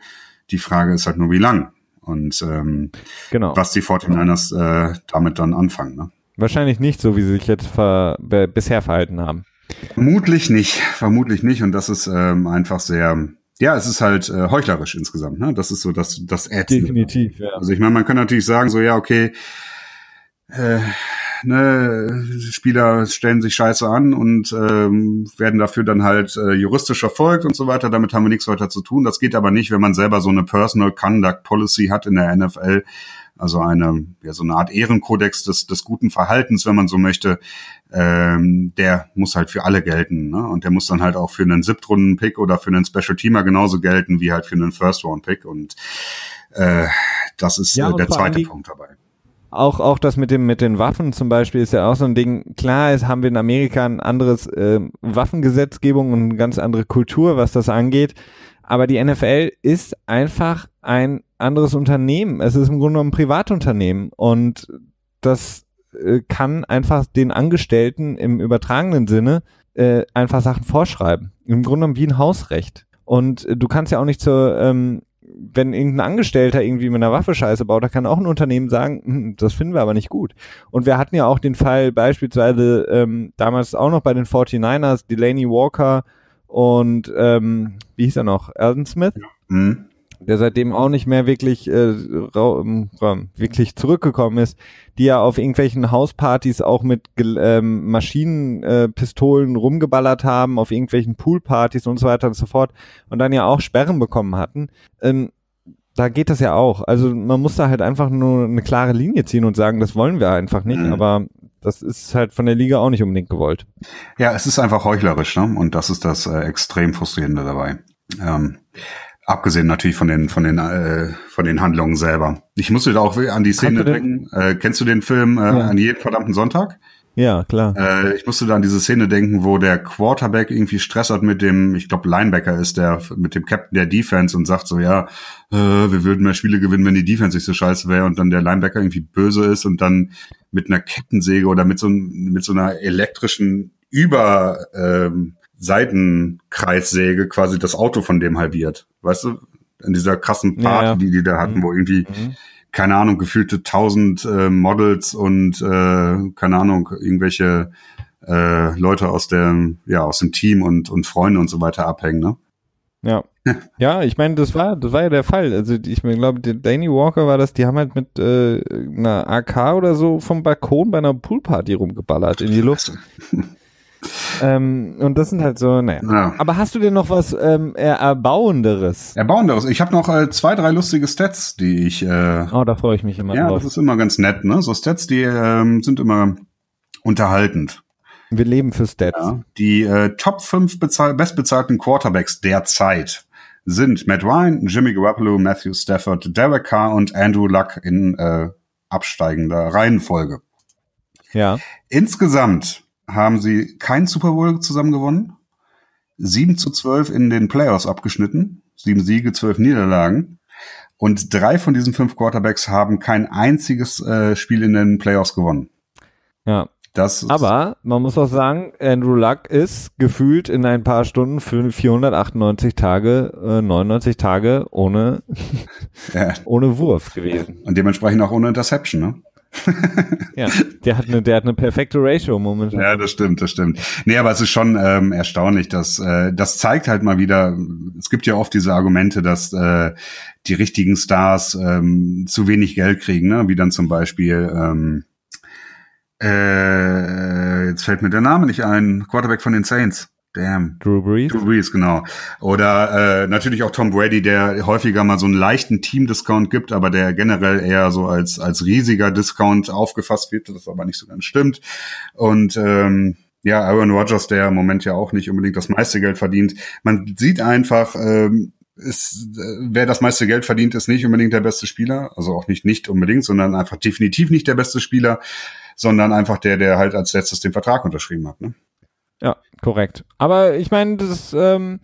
Die Frage ist halt nur, wie lang und ähm, genau. was die 49ers äh, damit dann anfangen. Ne? Wahrscheinlich nicht so, wie sie sich jetzt ver bisher verhalten haben. Vermutlich nicht, vermutlich nicht. Und das ist ähm, einfach sehr, ja, es ist halt äh, heuchlerisch insgesamt. Ne? Das ist so das, das Ätzende. Definitiv, ja. Also ich meine, man kann natürlich sagen, so ja, okay, äh, ne, Spieler stellen sich scheiße an und ähm, werden dafür dann halt äh, juristisch verfolgt und so weiter. Damit haben wir nichts weiter zu tun. Das geht aber nicht, wenn man selber so eine Personal Conduct Policy hat in der NFL. Also eine, ja, so eine Art Ehrenkodex des, des guten Verhaltens, wenn man so möchte. Ähm, der muss halt für alle gelten. Ne? Und der muss dann halt auch für einen Siebtrunden-Pick oder für einen Special Teamer genauso gelten wie halt für einen First-Round-Pick. Und äh, das ist ja, äh, der zweite Punkt dabei auch, auch das mit dem, mit den Waffen zum Beispiel ist ja auch so ein Ding. Klar ist, haben wir in Amerika ein anderes äh, Waffengesetzgebung und eine ganz andere Kultur, was das angeht. Aber die NFL ist einfach ein anderes Unternehmen. Es ist im Grunde genommen ein Privatunternehmen und das äh, kann einfach den Angestellten im übertragenen Sinne äh, einfach Sachen vorschreiben. Im Grunde genommen wie ein Hausrecht. Und äh, du kannst ja auch nicht zur ähm, wenn irgendein Angestellter irgendwie mit einer Waffe Scheiße baut, da kann auch ein Unternehmen sagen, hm, das finden wir aber nicht gut. Und wir hatten ja auch den Fall beispielsweise ähm, damals auch noch bei den 49ers, Delaney Walker und ähm, wie hieß er noch? Alden Smith? Mhm der seitdem auch nicht mehr wirklich, äh, ähm, wirklich zurückgekommen ist, die ja auf irgendwelchen Hauspartys auch mit ähm, Maschinenpistolen äh, rumgeballert haben, auf irgendwelchen Poolpartys und so weiter und so fort und dann ja auch Sperren bekommen hatten. Ähm, da geht das ja auch. Also man muss da halt einfach nur eine klare Linie ziehen und sagen, das wollen wir einfach nicht, mhm. aber das ist halt von der Liga auch nicht unbedingt gewollt. Ja, es ist einfach heuchlerisch, ne? Und das ist das äh, extrem frustrierende dabei. Ähm, Abgesehen natürlich von den von den äh, von den Handlungen selber. Ich musste da auch an die Szene denken. Äh, kennst du den Film äh, ja. an jeden verdammten Sonntag? Ja, klar. Äh, ich musste da an diese Szene denken, wo der Quarterback irgendwie Stress hat mit dem, ich glaube Linebacker ist der, mit dem Captain der Defense und sagt so, ja, äh, wir würden mehr Spiele gewinnen, wenn die Defense nicht so scheiße wäre und dann der Linebacker irgendwie böse ist und dann mit einer Kettensäge oder mit so, mit so einer elektrischen Über ähm, Seitenkreissäge quasi das Auto von dem halbiert. Weißt du? In dieser krassen Party, ja, ja. die die da hatten, mhm. wo irgendwie, mhm. keine Ahnung, gefühlte tausend äh, Models und äh, keine Ahnung, irgendwelche äh, Leute aus der, ja, aus dem Team und, und Freunde und so weiter abhängen, ne? Ja. ja, ich meine, das war, das war ja der Fall. Also ich glaube, Danny Walker war das, die haben halt mit äh, einer AK oder so vom Balkon bei einer Poolparty rumgeballert in die Luft. Ähm, und das sind halt so, naja. Ja. Aber hast du denn noch was ähm, Erbauenderes? Erbauenderes. Ich habe noch äh, zwei, drei lustige Stats, die ich. Äh, Oh, da freue ich mich immer ja, drauf. das ist immer ganz nett, ne? So Stats, die ähm, sind immer unterhaltend. Wir leben für Stats. Ja. Die äh, Top 5 bezahl bestbezahlten Quarterbacks der Zeit sind Matt Ryan, Jimmy Garoppolo, Matthew Stafford, Derek Carr und Andrew Luck in äh, absteigender Reihenfolge. Ja. Insgesamt haben sie keinen Super Bowl zusammen gewonnen. 7 zu 12 in den Playoffs abgeschnitten. Sieben Siege, zwölf Niederlagen. Und drei von diesen fünf Quarterbacks haben kein einziges äh, Spiel in den Playoffs gewonnen. Ja. Das Aber man muss auch sagen, Andrew Luck ist gefühlt in ein paar Stunden für 498 Tage, äh, 99 Tage ohne, ja, ohne Wurf gewesen. und dementsprechend auch ohne Interception, ne? Ja, der hat eine, der hat eine perfekte Ratio momentan. Ja, das stimmt, das stimmt. Nee, aber es ist schon ähm, erstaunlich, dass äh, das zeigt halt mal wieder, es gibt ja oft diese Argumente, dass äh, die richtigen Stars ähm, zu wenig Geld kriegen, ne? wie dann zum Beispiel, ähm, äh, jetzt fällt mir der Name nicht ein, Quarterback von den Saints. Damn. Drew Brees. Drew Brees, genau. Oder äh, natürlich auch Tom Brady, der häufiger mal so einen leichten Team-Discount gibt, aber der generell eher so als als riesiger Discount aufgefasst wird, das aber nicht so ganz stimmt. Und ähm, ja, Aaron Rodgers, der im Moment ja auch nicht unbedingt das meiste Geld verdient. Man sieht einfach, ähm, ist, äh, wer das meiste Geld verdient, ist nicht unbedingt der beste Spieler. Also auch nicht nicht unbedingt, sondern einfach definitiv nicht der beste Spieler, sondern einfach der, der halt als letztes den Vertrag unterschrieben hat. Ne? Ja, korrekt. Aber ich meine, das, ähm,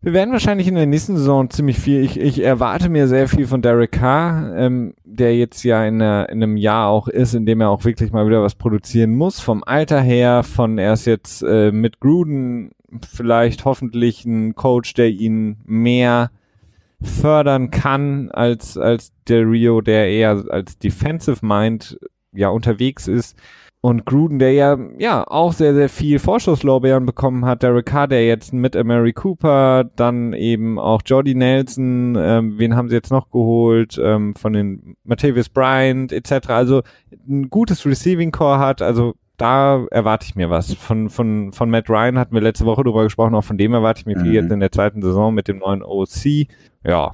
wir werden wahrscheinlich in der nächsten Saison ziemlich viel, ich, ich erwarte mir sehr viel von Derek Carr, ähm, der jetzt ja in, einer, in einem Jahr auch ist, in dem er auch wirklich mal wieder was produzieren muss, vom Alter her, von er ist jetzt äh, mit Gruden vielleicht hoffentlich ein Coach, der ihn mehr fördern kann als, als der Rio, der eher als Defensive Mind ja unterwegs ist. Und Gruden, der ja, ja auch sehr, sehr viel Vorschusslorbeeren bekommen hat, Derek Carr, der jetzt mit Mary Cooper, dann eben auch Jordy Nelson, ähm, wen haben sie jetzt noch geholt, ähm, von den Matthäus Bryant etc. Also ein gutes Receiving Core hat, also da erwarte ich mir was. Von, von, von Matt Ryan hatten wir letzte Woche drüber gesprochen, auch von dem erwarte ich mir viel Mhm. jetzt in der zweiten Saison mit dem neuen OC. Ja,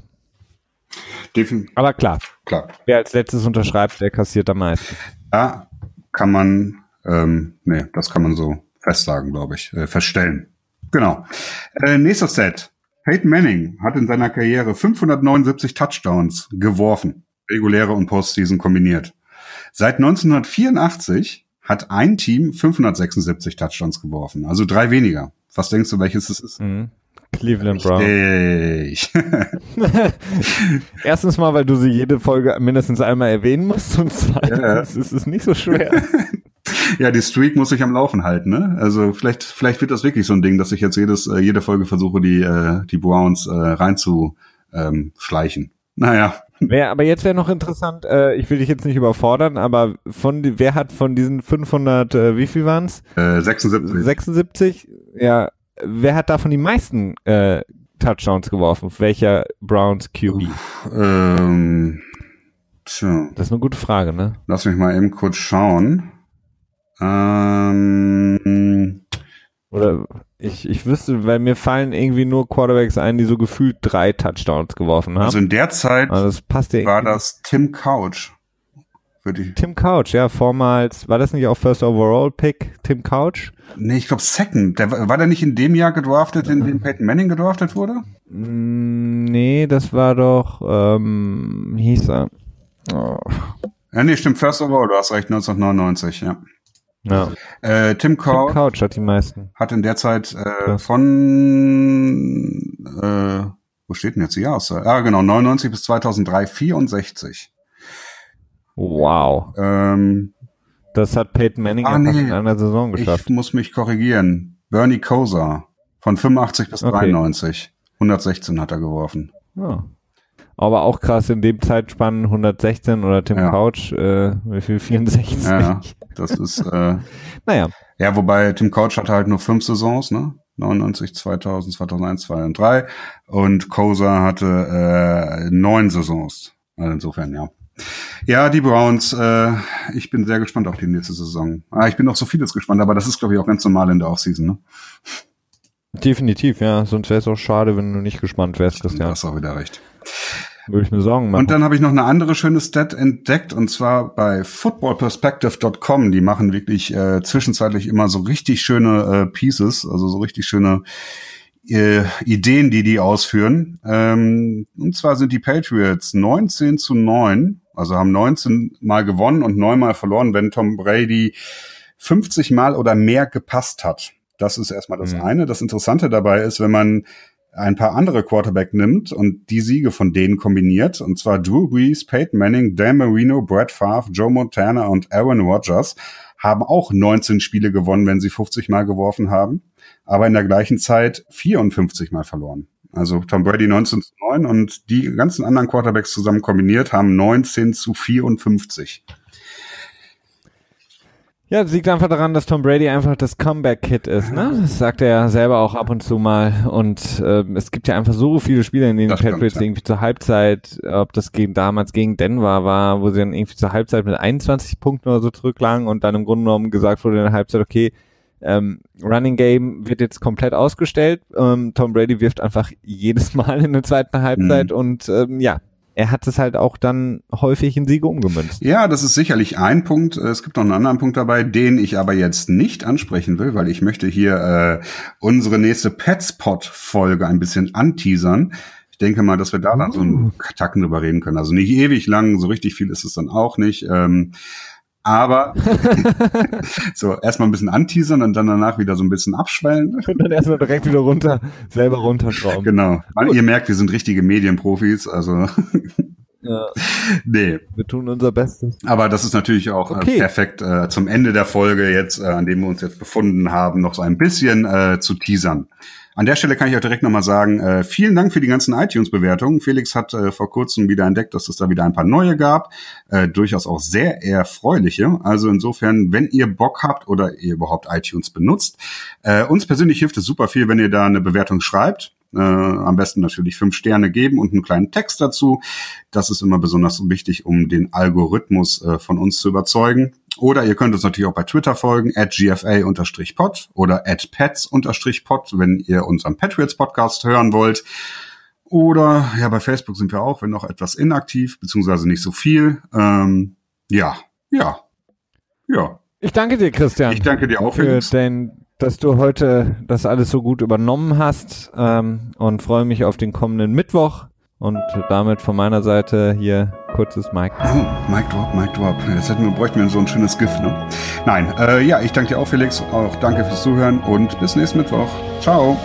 Defin aber klar, klar. wer als letztes unterschreibt, der kassiert am meisten. Da kann man, ähm, nee, das kann man so festsagen, glaube ich, äh, feststellen. Genau. Äh, nächster Set. Peyton Manning hat in seiner Karriere 579 Touchdowns geworfen, reguläre und Postseason kombiniert. Seit 1984 hat ein Team 576 Touchdowns geworfen, also drei weniger. Was denkst du, welches es ist? Mhm. Cleveland Browns. Richtig. Erstens mal, weil du sie jede Folge mindestens einmal erwähnen musst und zweitens Ja. ist es nicht so schwer. ja, die Streak muss ich am Laufen halten, ne? Also vielleicht, vielleicht wird das wirklich so ein Ding, dass ich jetzt jedes, äh, jede Folge versuche, die, äh, die Browns äh, reinzuschleichen. Ähm, naja, Wer, aber jetzt wäre noch interessant, äh, ich will dich jetzt nicht überfordern, aber von die, wer hat von diesen 500, äh, wie viel waren's? äh, 76. 76? Ja, wer hat davon die meisten äh, Touchdowns geworfen? Welcher Browns QB? Ähm, tja, Das ist eine gute Frage, ne? lass mich mal eben kurz schauen. Ähm, Oder ich, ich wüsste, weil mir fallen irgendwie nur Quarterbacks ein, die so gefühlt drei Touchdowns geworfen haben. also in der Zeit also das passt ja war das Tim Couch. Würde ich, Tim Couch, ja, vormals, war das nicht auch First Overall Pick, Tim Couch? nee, ich glaube Second. Der, war der nicht in dem Jahr gedraftet, in dem Peyton Manning gedraftet wurde? Mm, Nee, das war doch, ähm, hieß er. Oh. Ja, nee, stimmt, First of All, du hast recht, 1999, ja. Ja. Äh, Tim Tim Couch Couch hat die meisten. hat in der Zeit äh, von, äh, wo steht denn jetzt die Jahreszahl? Ah, genau, 99 bis 2003, 64. Wow. Ähm, Das hat Peyton Manning Ah, nee. in einer Saison geschafft. ich muss mich korrigieren. Bernie Kosar von 85 bis Okay. 93. 116 hat er geworfen. Ja. Aber auch krass, in dem Zeitspannen 116 oder Tim Ja. Couch, äh, wie viel? 64? Ja, das ist, äh, Naja, ja, wobei Tim Couch hatte halt nur fünf Saisons, ne? 99, 2000, 2001, 2 und 3. Und Kosa hatte äh, neun Saisons. Also insofern, ja. Ja, die Browns. Äh, ich bin sehr gespannt auf die nächste Saison. Ah, ich bin auf so vieles gespannt, aber das ist, glaube ich, auch ganz normal in der Offseason. Ne? Definitiv, ja. Sonst wäre es auch schade, wenn du nicht gespannt wärst, Christian. Du hast auch wieder recht. Würde ich mir sagen. Und dann habe ich noch eine andere schöne Stat entdeckt und zwar bei footballperspective.com. Die machen wirklich äh, zwischenzeitlich immer so richtig schöne äh, Pieces, also so richtig schöne äh, Ideen, die die ausführen. Ähm, und zwar sind die Patriots 19 zu 9, also haben 19 Mal gewonnen und 9 Mal verloren, wenn Tom Brady 50 Mal oder mehr gepasst hat. Das ist erstmal das mhm. eine. Das Interessante dabei ist, wenn man ein paar andere Quarterback nimmt und die Siege von denen kombiniert, und zwar Drew Brees, Peyton Manning, Dan Marino, Brad Favre, Joe Montana und Aaron Rodgers haben auch 19 Spiele gewonnen, wenn sie 50 Mal geworfen haben, aber in der gleichen Zeit 54 Mal verloren. Also Tom Brady 19 zu 9 und die ganzen anderen Quarterbacks zusammen kombiniert haben 19 zu 54. Ja, das liegt einfach daran, dass Tom Brady einfach das Comeback-Kit ist, ne? Das sagt er ja selber auch ab und zu mal. Und äh, es gibt ja einfach so viele Spiele, in denen die Patriots ja. irgendwie zur Halbzeit, ob das gegen, damals gegen Denver war, wo sie dann irgendwie zur Halbzeit mit 21 Punkten oder so zurücklagen und dann im Grunde genommen gesagt wurde in der Halbzeit, okay, ähm, Running Game wird jetzt komplett ausgestellt. Ähm, Tom Brady wirft einfach jedes Mal in der zweiten Halbzeit mhm. und ähm, ja, er hat es halt auch dann häufig in Siege umgemünzt. Ja, das ist sicherlich ein Punkt. Es gibt noch einen anderen Punkt dabei, den ich aber jetzt nicht ansprechen will, weil ich möchte hier äh, unsere nächste Petspot-Folge ein bisschen anteasern. Ich denke mal, dass wir da dann so einen uh. Tacken drüber reden können. Also nicht ewig lang, so richtig viel ist es dann auch nicht. Ähm, aber so erstmal ein bisschen anteasern und dann danach wieder so ein bisschen abschwellen. Und dann erstmal direkt wieder runter, selber runterschrauben. Genau. Weil ihr merkt, wir sind richtige Medienprofis, also ja. nee. Wir tun unser Bestes. Aber das ist natürlich auch äh, okay. perfekt äh, zum Ende der Folge jetzt, äh, an dem wir uns jetzt befunden haben, noch so ein bisschen äh, zu teasern. An der Stelle kann ich auch direkt nochmal sagen, äh, vielen Dank für die ganzen iTunes-Bewertungen. Felix hat äh, vor kurzem wieder entdeckt, dass es da wieder ein paar neue gab, äh, durchaus auch sehr erfreuliche. Also insofern, wenn ihr Bock habt oder ihr überhaupt iTunes benutzt, äh, uns persönlich hilft es super viel, wenn ihr da eine Bewertung schreibt. Äh, am besten natürlich fünf Sterne geben und einen kleinen Text dazu. Das ist immer besonders wichtig, um den Algorithmus äh, von uns zu überzeugen. Oder ihr könnt uns natürlich auch bei Twitter folgen, at gfa-pod oder at pets-pod, wenn ihr unseren Patriots Podcast hören wollt. Oder ja, bei Facebook sind wir auch, wenn noch etwas inaktiv, beziehungsweise nicht so viel. Ähm, ja, ja, ja. Ich danke dir, Christian. Ich danke dir auch. Für den dass du heute das alles so gut übernommen hast ähm, und freue mich auf den kommenden Mittwoch. Und damit von meiner Seite hier kurzes Mic. Oh, Mic Drop, Mic Drop. Jetzt hätten wir, bräuchten wir so ein schönes Gift, ne? Nein, äh, ja, ich danke dir auch, Felix. Auch danke fürs Zuhören und bis nächsten Mittwoch. Ciao.